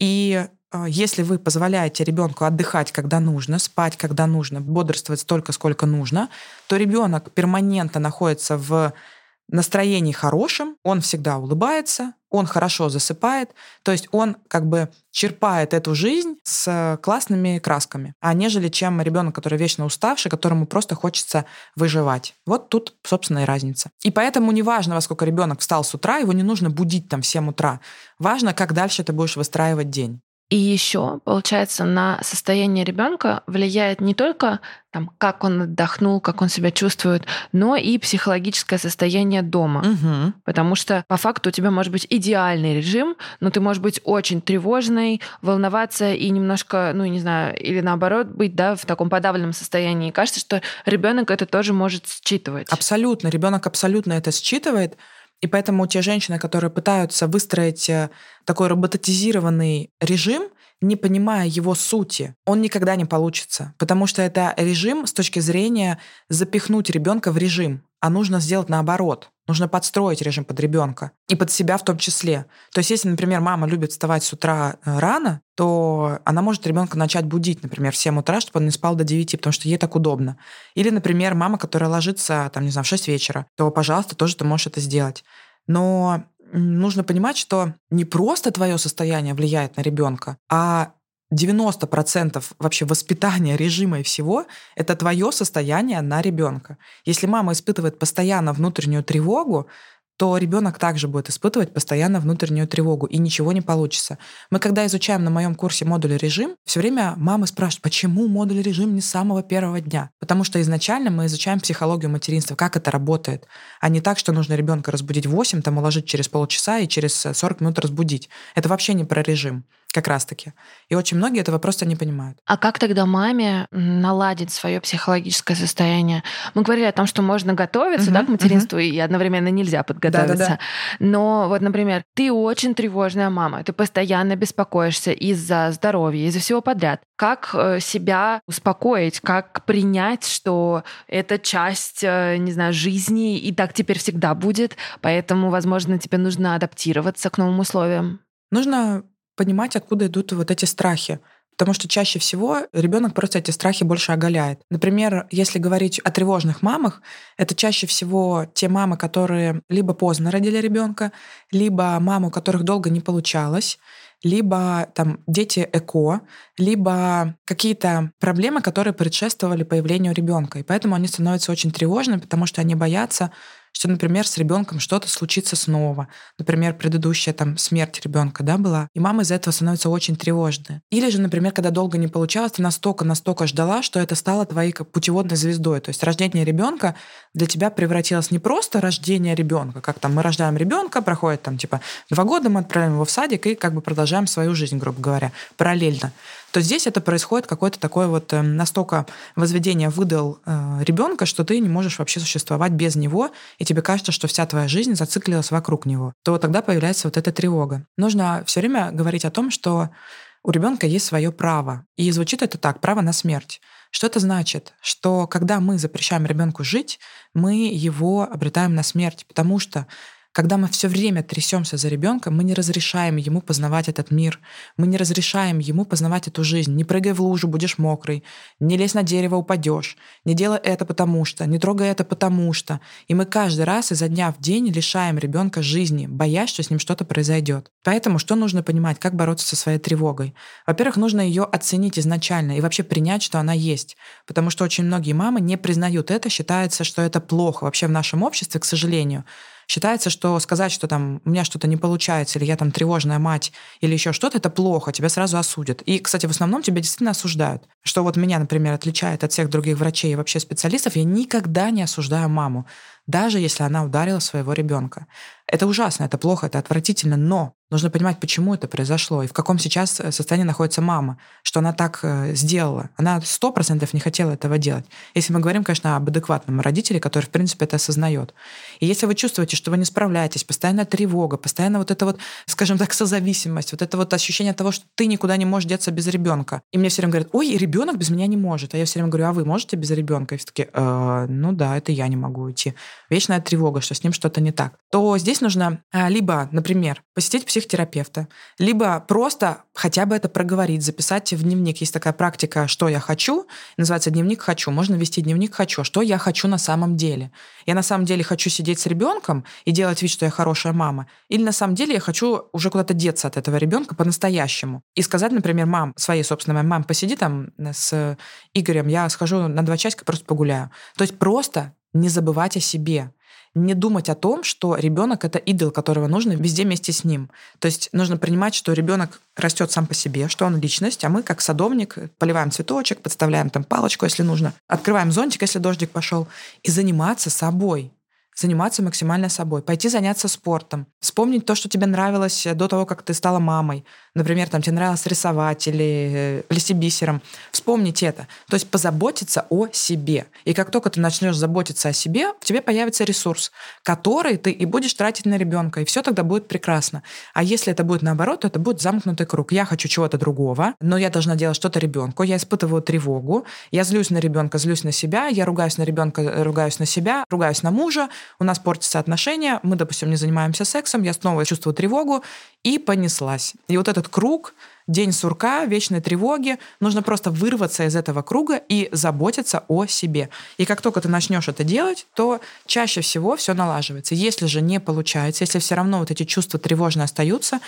И э, если вы позволяете ребенку отдыхать, когда нужно, спать, когда нужно, бодрствовать столько, сколько нужно, то ребенок перманентно находится в настроении хорошем, он всегда улыбается, он хорошо засыпает, то есть он как бы черпает эту жизнь с классными красками, а нежели чем ребенок, который вечно уставший, которому просто хочется выживать. Вот тут, собственно, и разница. И поэтому неважно, во сколько ребенок встал с утра, его не нужно будить там в 7 утра. Важно, как дальше ты будешь выстраивать день. И еще, получается, на состояние ребенка влияет не только там, как он отдохнул, как он себя чувствует, но и психологическое состояние дома. Угу. Потому что по факту у тебя может быть идеальный режим, но ты можешь быть очень тревожной, волноваться и немножко, ну, не знаю, или наоборот быть, да, в таком подавленном состоянии. И кажется, что ребенок это тоже может считывать. Абсолютно. Ребенок абсолютно это считывает. И поэтому те женщины, которые пытаются выстроить э, такой роботизированный режим, не понимая его сути, он никогда не получится. Потому что это режим с точки зрения запихнуть ребенка в режим, а нужно сделать наоборот. Нужно подстроить режим под ребенка и под себя в том числе. То есть, если, например, мама любит вставать с утра э, рано, то она может ребенка начать будить, например, в 7 утра, чтобы он не спал до 9, потому что ей так удобно. Или, например, мама, которая ложится, там, не знаю, в 6 вечера, то, пожалуйста, тоже ты можешь это сделать. Но нужно понимать, что не просто твое состояние влияет на ребенка, а 90% вообще воспитания, режима и всего — это твое состояние на ребенка. Если мама испытывает постоянно внутреннюю тревогу, то ребенок также будет испытывать постоянно внутреннюю тревогу, и ничего не получится. Мы, когда изучаем на моем курсе модуль режим, все время мамы спрашивают, почему модуль режим не с самого первого дня? Потому что изначально мы изучаем психологию материнства, как это работает, а не так, что нужно ребенка разбудить в 8, там уложить через полчаса и через 40 минут разбудить. Это вообще не про режим как раз-таки. И очень многие этого просто не понимают. А как тогда маме наладить свое психологическое состояние? Мы говорили о том, что можно готовиться угу, да, к материнству, угу. и одновременно нельзя подготовиться. Да, да, да. Но вот, например, ты очень тревожная мама, ты постоянно беспокоишься из-за здоровья, из-за всего подряд. Как э, себя успокоить, как принять, что это часть, э, не знаю, жизни, и так теперь всегда будет, поэтому, возможно, тебе нужно адаптироваться к новым условиям? Нужно понимать, откуда идут вот эти страхи. Потому что чаще всего ребенок просто эти страхи больше оголяет. Например, если говорить о тревожных мамах, это чаще всего те мамы, которые либо поздно родили ребенка, либо мамы, у которых долго не получалось, либо там дети эко, либо какие-то проблемы, которые предшествовали появлению ребенка. И поэтому они становятся очень тревожными, потому что они боятся, что, например, с ребенком что-то случится снова. Например, предыдущая там смерть ребенка, да, была. И мама из-за этого становится очень тревожной. Или же, например, когда долго не получалось, ты настолько-настолько ждала, что это стало твоей путеводной звездой. То есть рождение ребенка для тебя превратилось не просто рождение ребенка, как там мы рождаем ребенка, проходит там типа два года, мы отправляем его в садик и как бы продолжаем свою жизнь, грубо говоря, параллельно то здесь это происходит какое-то такое вот э, настолько возведение выдал э, ребенка, что ты не можешь вообще существовать без него, и тебе кажется, что вся твоя жизнь зациклилась вокруг него, то тогда появляется вот эта тревога. Нужно все время говорить о том, что у ребенка есть свое право. И звучит это так, право на смерть. Что это значит? Что когда мы запрещаем ребенку жить, мы его обретаем на смерть, потому что когда мы все время трясемся за ребенка, мы не разрешаем ему познавать этот мир. Мы не разрешаем ему познавать эту жизнь. Не прыгай в лужу, будешь мокрый. Не лезь на дерево, упадешь. Не делай это потому что. Не трогай это потому что. И мы каждый раз изо дня в день лишаем ребенка жизни, боясь, что с ним что-то произойдет. Поэтому что нужно понимать, как бороться со своей тревогой? Во-первых, нужно ее оценить изначально и вообще принять, что она есть. Потому что очень многие мамы не признают это, считается, что это плохо вообще в нашем обществе, к сожалению. Считается, что сказать, что там у меня что-то не получается, или я там тревожная мать, или еще что-то, это плохо, тебя сразу осудят. И, кстати, в основном тебя действительно осуждают. Что вот меня, например, отличает от всех других врачей и вообще специалистов, я никогда не осуждаю маму, даже если она ударила своего ребенка. Это ужасно, это плохо, это отвратительно, но Нужно понимать, почему это произошло и в каком сейчас э, состоянии находится мама, что она так э, сделала. Она сто процентов не хотела этого делать. Если мы говорим, конечно, об адекватном родителе, который, в принципе, это осознает. И если вы чувствуете, что вы не справляетесь, постоянная тревога, постоянно вот это вот, скажем так, созависимость, вот это вот ощущение того, что ты никуда не можешь деться без ребенка. И мне все время говорят, ой, ребенок без меня не может. А я все время говорю, а вы можете без ребенка? И все таки э, ну да, это я не могу уйти. Вечная тревога, что с ним что-то не так. То здесь нужно а, либо, например, посетить психотерапевта, либо просто хотя бы это проговорить, записать в дневник. Есть такая практика «Что я хочу?» Называется «Дневник хочу». Можно вести дневник хочу. Что я хочу на самом деле? Я на самом деле хочу сидеть с ребенком и делать вид, что я хорошая мама? Или на самом деле я хочу уже куда-то деться от этого ребенка по-настоящему? И сказать, например, мам, своей собственной мам, посиди там с Игорем, я схожу на два часика, просто погуляю. То есть просто не забывать о себе не думать о том, что ребенок это идол, которого нужно везде вместе с ним. То есть нужно принимать, что ребенок растет сам по себе, что он личность, а мы как садовник поливаем цветочек, подставляем там палочку, если нужно, открываем зонтик, если дождик пошел, и заниматься собой заниматься максимально собой, пойти заняться спортом, вспомнить то, что тебе нравилось до того, как ты стала мамой. Например, там тебе нравилось рисовать или э, плести бисером. Вспомнить это. То есть позаботиться о себе. И как только ты начнешь заботиться о себе, в тебе появится ресурс, который ты и будешь тратить на ребенка, и все тогда будет прекрасно. А если это будет наоборот, то это будет замкнутый круг. Я хочу чего-то другого, но я должна делать что-то ребенку, я испытываю тревогу, я злюсь на ребенка, злюсь на себя, я ругаюсь на ребенка, ругаюсь на себя, ругаюсь на мужа, у нас портятся отношения, мы, допустим, не занимаемся сексом, я снова чувствую тревогу и понеслась. И вот этот круг, день сурка, вечной тревоги, нужно просто вырваться из этого круга и заботиться о себе. И как только ты начнешь это делать, то чаще всего все налаживается. Если же не получается, если все равно вот эти чувства тревожные остаются,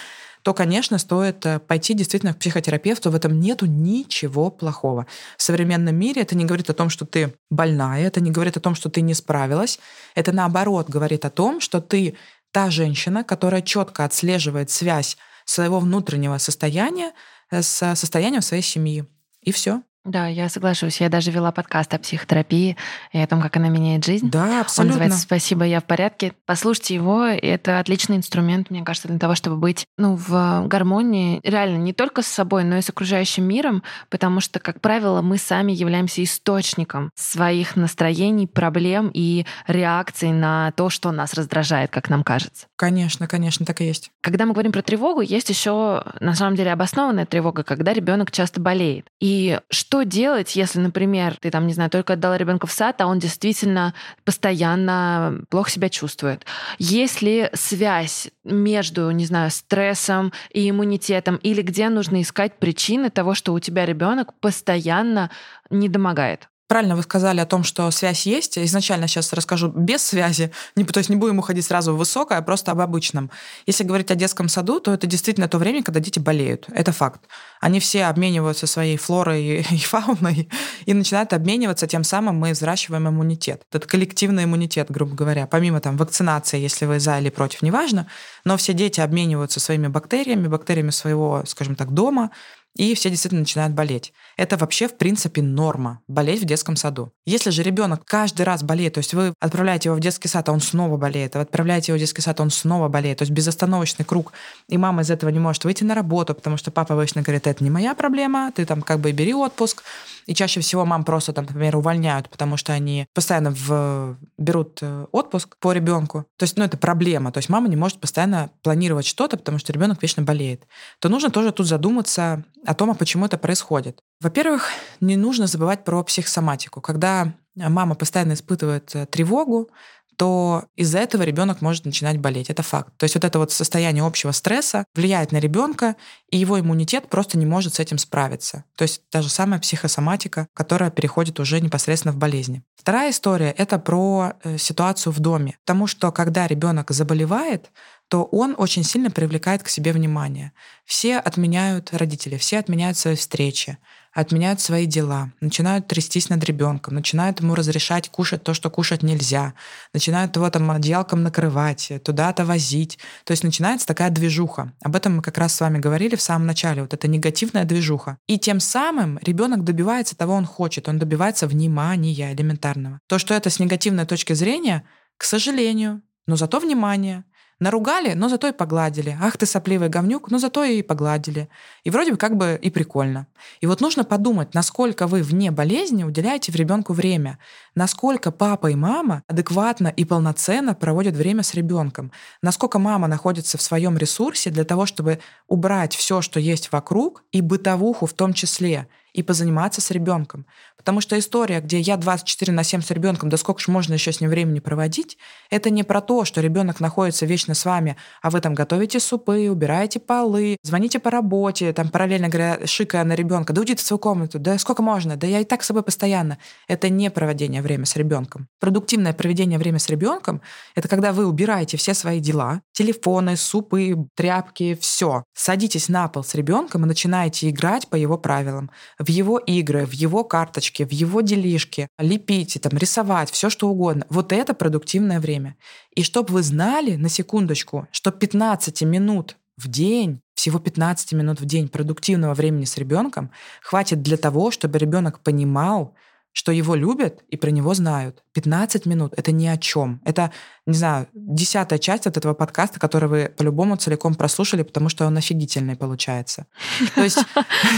то, конечно, стоит э, пойти действительно к психотерапевту. В этом нету ничего плохого. В современном мире это не говорит о том, что ты больная, это не говорит о том, что ты не справилась. Это наоборот говорит о том, что ты та женщина, которая четко отслеживает связь своего внутреннего состояния э, с состоянием своей семьи. И все. Да, я соглашусь. Я даже вела подкаст о психотерапии и о том, как она меняет жизнь. Да, абсолютно. Он называется «Спасибо, я в порядке». Послушайте его. Это отличный инструмент, мне кажется, для того, чтобы быть ну, в гармонии реально не только с собой, но и с окружающим миром, потому что, как правило, мы сами являемся источником своих настроений, проблем и реакций на то, что нас раздражает, как нам кажется. Конечно, конечно, так и есть. Когда мы говорим про тревогу, есть еще на самом деле обоснованная тревога, когда ребенок часто болеет. И что делать, если, например, ты там, не знаю, только отдала ребенка в сад, а он действительно постоянно плохо себя чувствует? Есть ли связь между, не знаю, стрессом и иммунитетом, или где нужно искать причины того, что у тебя ребенок постоянно не домогает? Правильно вы сказали о том, что связь есть. Изначально сейчас расскажу без связи, не, то есть не будем уходить сразу в высокое, а просто об обычном. Если говорить о детском саду, то это действительно то время, когда дети болеют. Это факт. Они все обмениваются своей флорой и фауной и начинают обмениваться, тем самым мы взращиваем иммунитет. Этот коллективный иммунитет, грубо говоря. Помимо там вакцинации, если вы за или против, неважно, но все дети обмениваются своими бактериями, бактериями своего, скажем так, дома, и все действительно начинают болеть. Это вообще, в принципе, норма – болеть в детском саду. Если же ребенок каждый раз болеет, то есть вы отправляете его в детский сад, а он снова болеет, вы отправляете его в детский сад, а он снова болеет, то есть безостановочный круг, и мама из этого не может выйти на работу, потому что папа обычно говорит, это не моя проблема, ты там как бы бери отпуск. И чаще всего мам просто там, например, увольняют, потому что они постоянно в... берут э, отпуск по ребенку. То есть, ну, это проблема. То есть мама не может постоянно планировать что-то, потому что ребенок вечно болеет. То нужно тоже тут задуматься о том, а почему это происходит. Во-первых, не нужно забывать про психосоматику. Когда мама постоянно испытывает э, тревогу, то из-за этого ребенок может начинать болеть. Это факт. То есть вот это вот состояние общего стресса влияет на ребенка, и его иммунитет просто не может с этим справиться. То есть та же самая психосоматика, которая переходит уже непосредственно в болезни. Вторая история — это про э, ситуацию в доме. Потому что когда ребенок заболевает, то он очень сильно привлекает к себе внимание. Все отменяют родители, все отменяют свои встречи, отменяют свои дела, начинают трястись над ребенком, начинают ему разрешать кушать то, что кушать нельзя, начинают его там одеялком накрывать, туда-то возить. То есть начинается такая движуха. Об этом мы как раз с вами говорили в самом начале. Вот эта негативная движуха. И тем самым ребенок добивается того, он хочет. Он добивается внимания элементарного. То, что это с негативной точки зрения, к сожалению, но зато внимание, Наругали, но зато и погладили. Ах ты сопливый говнюк, но зато и погладили. И вроде бы как бы и прикольно. И вот нужно подумать, насколько вы вне болезни уделяете в ребенку время. Насколько папа и мама адекватно и полноценно проводят время с ребенком. Насколько мама находится в своем ресурсе для того, чтобы убрать все, что есть вокруг, и бытовуху в том числе и позаниматься с ребенком. Потому что история, где я 24 на 7 с ребенком, да сколько же можно еще с ним времени проводить, это не про то, что ребенок находится вечно с вами, а вы там готовите супы, убираете полы, звоните по работе, там параллельно говоря, шикая на ребенка, да уйди в свою комнату, да сколько можно, да я и так с собой постоянно. Это не проведение времени с ребенком. Продуктивное проведение времени с ребенком — это когда вы убираете все свои дела, телефоны, супы, тряпки, все. Садитесь на пол с ребенком и начинаете играть по его правилам в его игры, в его карточки, в его делишки, лепить, там, рисовать, все что угодно. Вот это продуктивное время. И чтобы вы знали, на секундочку, что 15 минут в день, всего 15 минут в день продуктивного времени с ребенком хватит для того, чтобы ребенок понимал, что его любят и про него знают. 15 минут — это ни о чем. Это, не знаю, десятая часть от этого подкаста, который вы по-любому целиком прослушали, потому что он офигительный получается. То есть,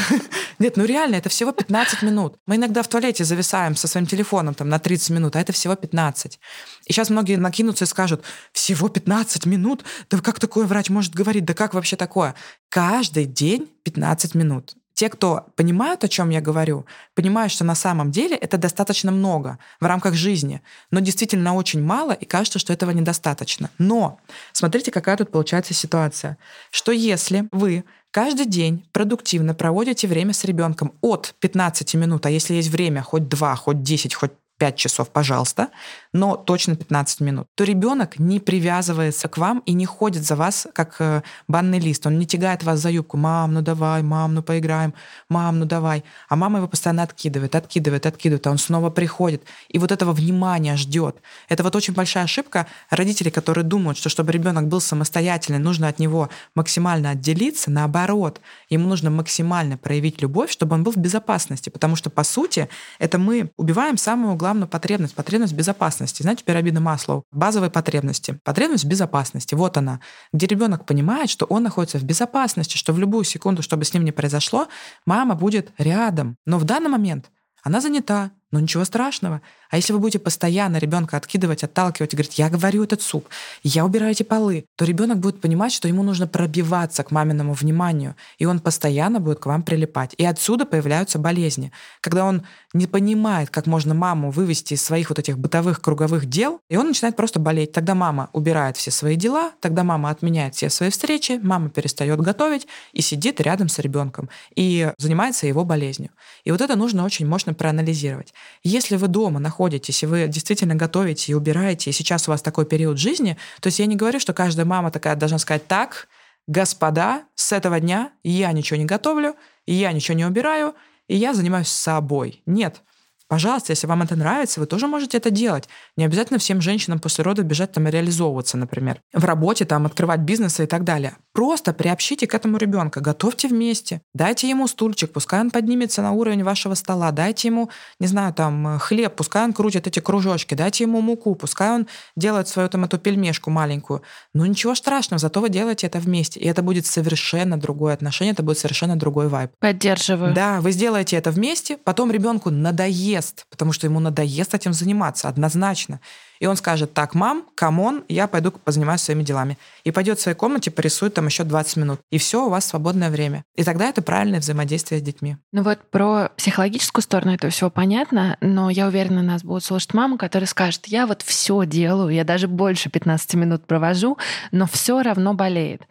нет, ну реально, это всего 15 минут. Мы иногда в туалете зависаем со своим телефоном там на 30 минут, а это всего 15. И сейчас многие накинутся и скажут, всего 15 минут? Да как такое врач может говорить? Да как вообще такое? Каждый день 15 минут. Те, кто понимают, о чем я говорю, понимают, что на самом деле это достаточно много в рамках жизни, но действительно очень мало, и кажется, что этого недостаточно. Но смотрите, какая тут получается ситуация. Что если вы каждый день продуктивно проводите время с ребенком от 15 минут, а если есть время, хоть 2, хоть 10, хоть 5 часов, пожалуйста, но точно 15 минут, то ребенок не привязывается к вам и не ходит за вас, как э, банный лист. Он не тягает вас за юбку. Мам, ну давай, мам, ну поиграем, мам, ну давай. А мама его постоянно откидывает, откидывает, откидывает, а он снова приходит. И вот этого внимания ждет. Это вот очень большая ошибка родителей, которые думают, что чтобы ребенок был самостоятельный, нужно от него максимально отделиться. Наоборот, ему нужно максимально проявить любовь, чтобы он был в безопасности. Потому что, по сути, это мы убиваем самую главную потребность, потребность безопасности. Знаете, пирамида Маслоу, базовые потребности. Потребность безопасности, вот она, где ребенок понимает, что он находится в безопасности, что в любую секунду, чтобы с ним не произошло, мама будет рядом. Но в данный момент она занята, но ничего страшного. А если вы будете постоянно ребенка откидывать, отталкивать и говорить, я говорю этот суп, я убираю эти полы, то ребенок будет понимать, что ему нужно пробиваться к маминому вниманию, и он постоянно будет к вам прилипать. И отсюда появляются болезни. Когда он не понимает, как можно маму вывести из своих вот этих бытовых круговых дел, и он начинает просто болеть. Тогда мама убирает все свои дела, тогда мама отменяет все свои встречи, мама перестает готовить и сидит рядом с ребенком и занимается его болезнью. И вот это нужно очень мощно проанализировать. Если вы дома находитесь, и вы действительно готовите и убираете, и сейчас у вас такой период жизни, то есть я не говорю, что каждая мама такая должна сказать так, господа, с этого дня я ничего не готовлю, я ничего не убираю, и я занимаюсь собой. Нет. Пожалуйста, если вам это нравится, вы тоже можете это делать. Не обязательно всем женщинам после родов бежать там и реализовываться, например. В работе там открывать бизнесы и так далее. Просто приобщите к этому ребенка, готовьте вместе, дайте ему стульчик, пускай он поднимется на уровень вашего стола, дайте ему, не знаю, там, хлеб, пускай он крутит эти кружочки, дайте ему муку, пускай он делает свою там эту пельмешку маленькую. Ну ничего страшного, зато вы делаете это вместе. И это будет совершенно другое отношение, это будет совершенно другой вайб. Поддерживаю. Да, вы сделаете это вместе, потом ребенку надоест, потому что ему надоест этим заниматься, однозначно. И он скажет, так, мам, come on, я пойду позанимаюсь своими делами. И пойдет в своей комнате, порисует там еще 20 минут. И все, у вас свободное время. И тогда это правильное взаимодействие с детьми. Ну вот про психологическую сторону этого всего понятно, но я уверена, нас будут слушать мамы, которые скажут, я вот все делаю, я даже больше 15 минут провожу, но все равно болеет.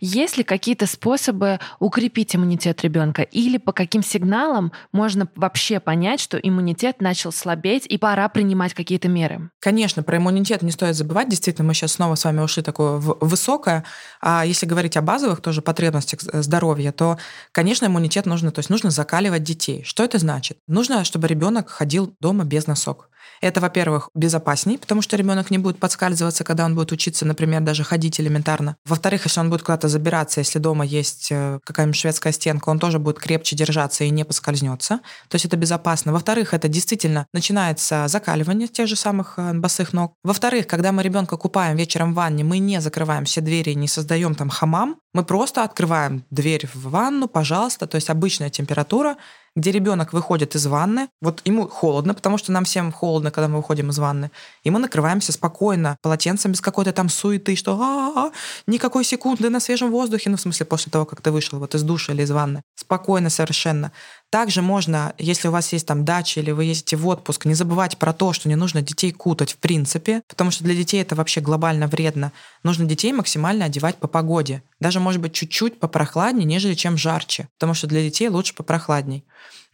Есть ли какие-то способы укрепить иммунитет ребенка? Или по каким сигналам можно вообще понять, что иммунитет начал слабеть и пора принимать какие-то меры? Конечно, про иммунитет не стоит забывать. Действительно, мы сейчас снова с вами ушли такое высокое. А если говорить о базовых тоже потребностях здоровья, то, конечно, иммунитет нужно, то есть нужно закаливать детей. Что это значит? Нужно, чтобы ребенок ходил дома без носок. Это, во-первых, безопаснее, потому что ребенок не будет подскальзываться, когда он будет учиться, например, даже ходить элементарно. Во-вторых, если он будет куда-то забираться, если дома есть э, какая-нибудь шведская стенка, он тоже будет крепче держаться и не поскользнется. То есть это безопасно. Во-вторых, это действительно начинается закаливание тех же самых э, босых ног. Во-вторых, когда мы ребенка купаем вечером в ванне, мы не закрываем все двери, не создаем там хамам, мы просто открываем дверь в ванну, пожалуйста, то есть обычная температура, где ребенок выходит из ванны, вот ему холодно, потому что нам всем холодно, когда мы выходим из ванны, и мы накрываемся спокойно полотенцем без какой-то там суеты, что а-а-а, никакой секунды на свежем воздухе, ну, в смысле, после того, как ты вышел вот из душа или из ванны. Спокойно совершенно. Также можно, если у вас есть там дача или вы ездите в отпуск, не забывать про то, что не нужно детей кутать в принципе, потому что для детей это вообще глобально вредно. Нужно детей максимально одевать по погоде. Даже, может быть, чуть-чуть попрохладнее, нежели чем жарче, потому что для детей лучше попрохладней.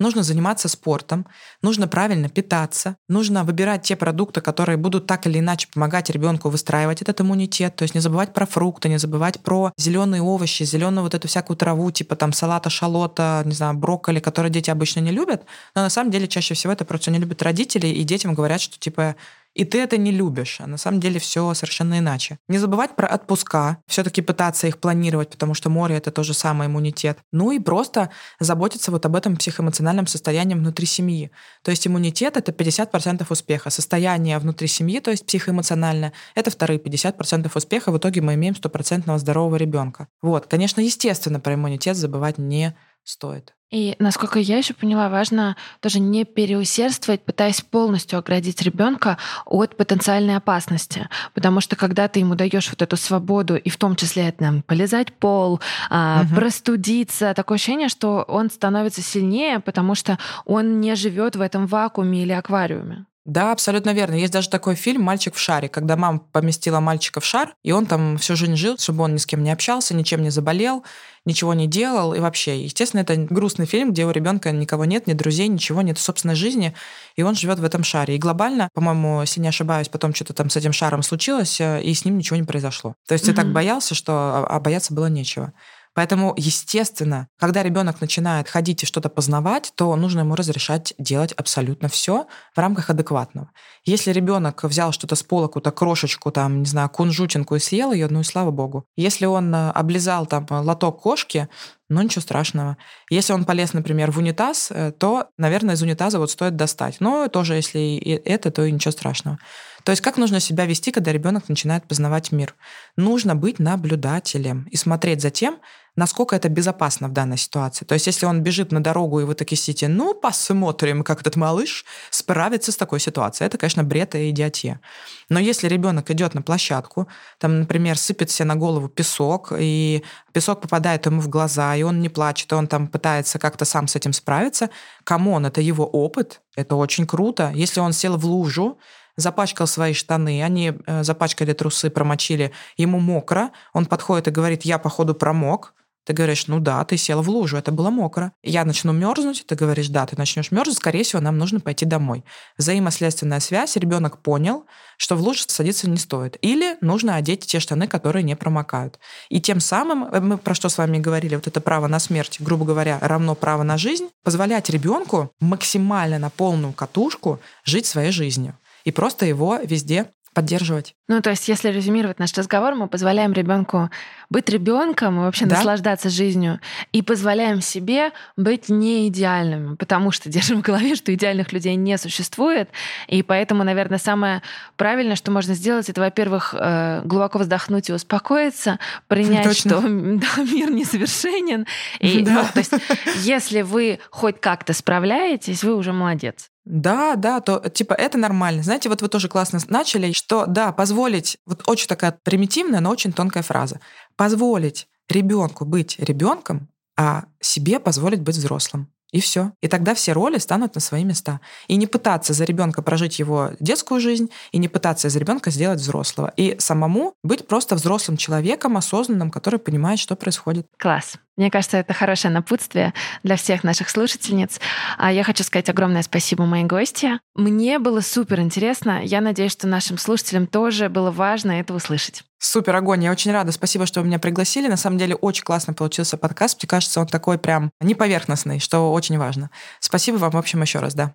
Нужно заниматься спортом, нужно правильно питаться, нужно выбирать те продукты, которые будут так или иначе помогать ребенку выстраивать этот иммунитет. То есть не забывать про фрукты, не забывать про зеленые овощи, зеленую вот эту всякую траву, типа там салата, шалота, не знаю, брокколи, которые дети обычно не любят. Но на самом деле чаще всего это просто не любят родители, и детям говорят, что типа и ты это не любишь. А на самом деле все совершенно иначе. Не забывать про отпуска, все-таки пытаться их планировать, потому что море это тоже самый иммунитет. Ну и просто заботиться вот об этом психоэмоциональном состоянии внутри семьи. То есть иммунитет это 50% успеха. Состояние внутри семьи, то есть психоэмоциональное, это вторые 50% успеха. В итоге мы имеем стопроцентного здорового ребенка. Вот, конечно, естественно, про иммунитет забывать не стоит. И, насколько я еще поняла, важно тоже не переусердствовать, пытаясь полностью оградить ребенка от потенциальной опасности. Потому что когда ты ему даешь вот эту свободу, и в том числе это нам полезать пол, угу. простудиться, такое ощущение, что он становится сильнее, потому что он не живет в этом вакууме или аквариуме. Да, абсолютно верно. Есть даже такой фильм «Мальчик в шаре», когда мама поместила мальчика в шар, и он там всю жизнь жил, чтобы он ни с кем не общался, ничем не заболел, ничего не делал и вообще. Естественно, это грустный фильм, где у ребенка никого нет, ни друзей, ничего нет собственной жизни, и он живет в этом шаре. И глобально, по-моему, если не ошибаюсь, потом что-то там с этим шаром случилось, э, и с ним ничего не произошло. То есть mm-hmm. я так боялся, что а, а бояться было нечего. Поэтому, естественно, когда ребенок начинает ходить и что-то познавать, то нужно ему разрешать делать абсолютно все в рамках адекватного. Если ребенок взял что-то с пола, какую-то крошечку, там, не знаю, кунжутинку и съел ее, ну и слава богу. Если он э, облизал там лоток кошки, ну ничего страшного. Если он полез, например, в унитаз, э, то, наверное, из унитаза вот стоит достать. Но тоже, если и это, то и ничего страшного. То есть как нужно себя вести, когда ребенок начинает познавать мир? Нужно быть наблюдателем и смотреть за тем, насколько это безопасно в данной ситуации. То есть если он бежит на дорогу, и вы такие сидите, ну, посмотрим, как этот малыш справится с такой ситуацией. Это, конечно, бред и идиотия. Но если ребенок идет на площадку, там, например, сыпет себе на голову песок, и песок попадает ему в глаза, и он не плачет, и он там пытается как-то сам с этим справиться, кому он, это его опыт, это очень круто. Если он сел в лужу, запачкал свои штаны, они э, запачкали трусы, промочили, ему мокро, он подходит и говорит, я, походу, промок, ты говоришь, ну да, ты сел в лужу, это было мокро. Я начну мерзнуть, ты говоришь, да, ты начнешь мерзнуть, скорее всего, нам нужно пойти домой. Взаимоследственная связь, ребенок понял, что в лужу садиться не стоит. Или нужно одеть те штаны, которые не промокают. И тем самым, э, мы про что с вами говорили, вот это право на смерть, грубо говоря, равно право на жизнь, позволять ребенку максимально на полную катушку жить своей жизнью и просто его везде поддерживать. Ну, то есть, если резюмировать наш разговор, мы позволяем ребенку быть ребенком и вообще да? наслаждаться жизнью, и позволяем себе быть не идеальными, потому что держим в голове, что идеальных людей не существует, и поэтому, наверное, самое правильное, что можно сделать, это, во-первых, э, глубоко вздохнуть и успокоиться, принять, Точно. что да, мир несовершенен, и, да. ну, то есть, если вы хоть как-то справляетесь, вы уже молодец. Да, да, то типа это нормально. Знаете, вот вы тоже классно начали, что да, позволить, вот очень такая примитивная, но очень тонкая фраза, позволить ребенку быть ребенком, а себе позволить быть взрослым. И все. И тогда все роли станут на свои места. И не пытаться за ребенка прожить его детскую жизнь, и не пытаться из ребенка сделать взрослого. И самому быть просто взрослым человеком, осознанным, который понимает, что происходит. Класс. Мне кажется, это хорошее напутствие для всех наших слушательниц. А я хочу сказать огромное спасибо моей гости. Мне было супер интересно. Я надеюсь, что нашим слушателям тоже было важно это услышать. Супер, огонь. Я очень рада. Спасибо, что вы меня пригласили. На самом деле очень классно получился подкаст. Мне кажется, он такой прям неповерхностный, что очень важно. Спасибо вам, в общем, еще раз, да.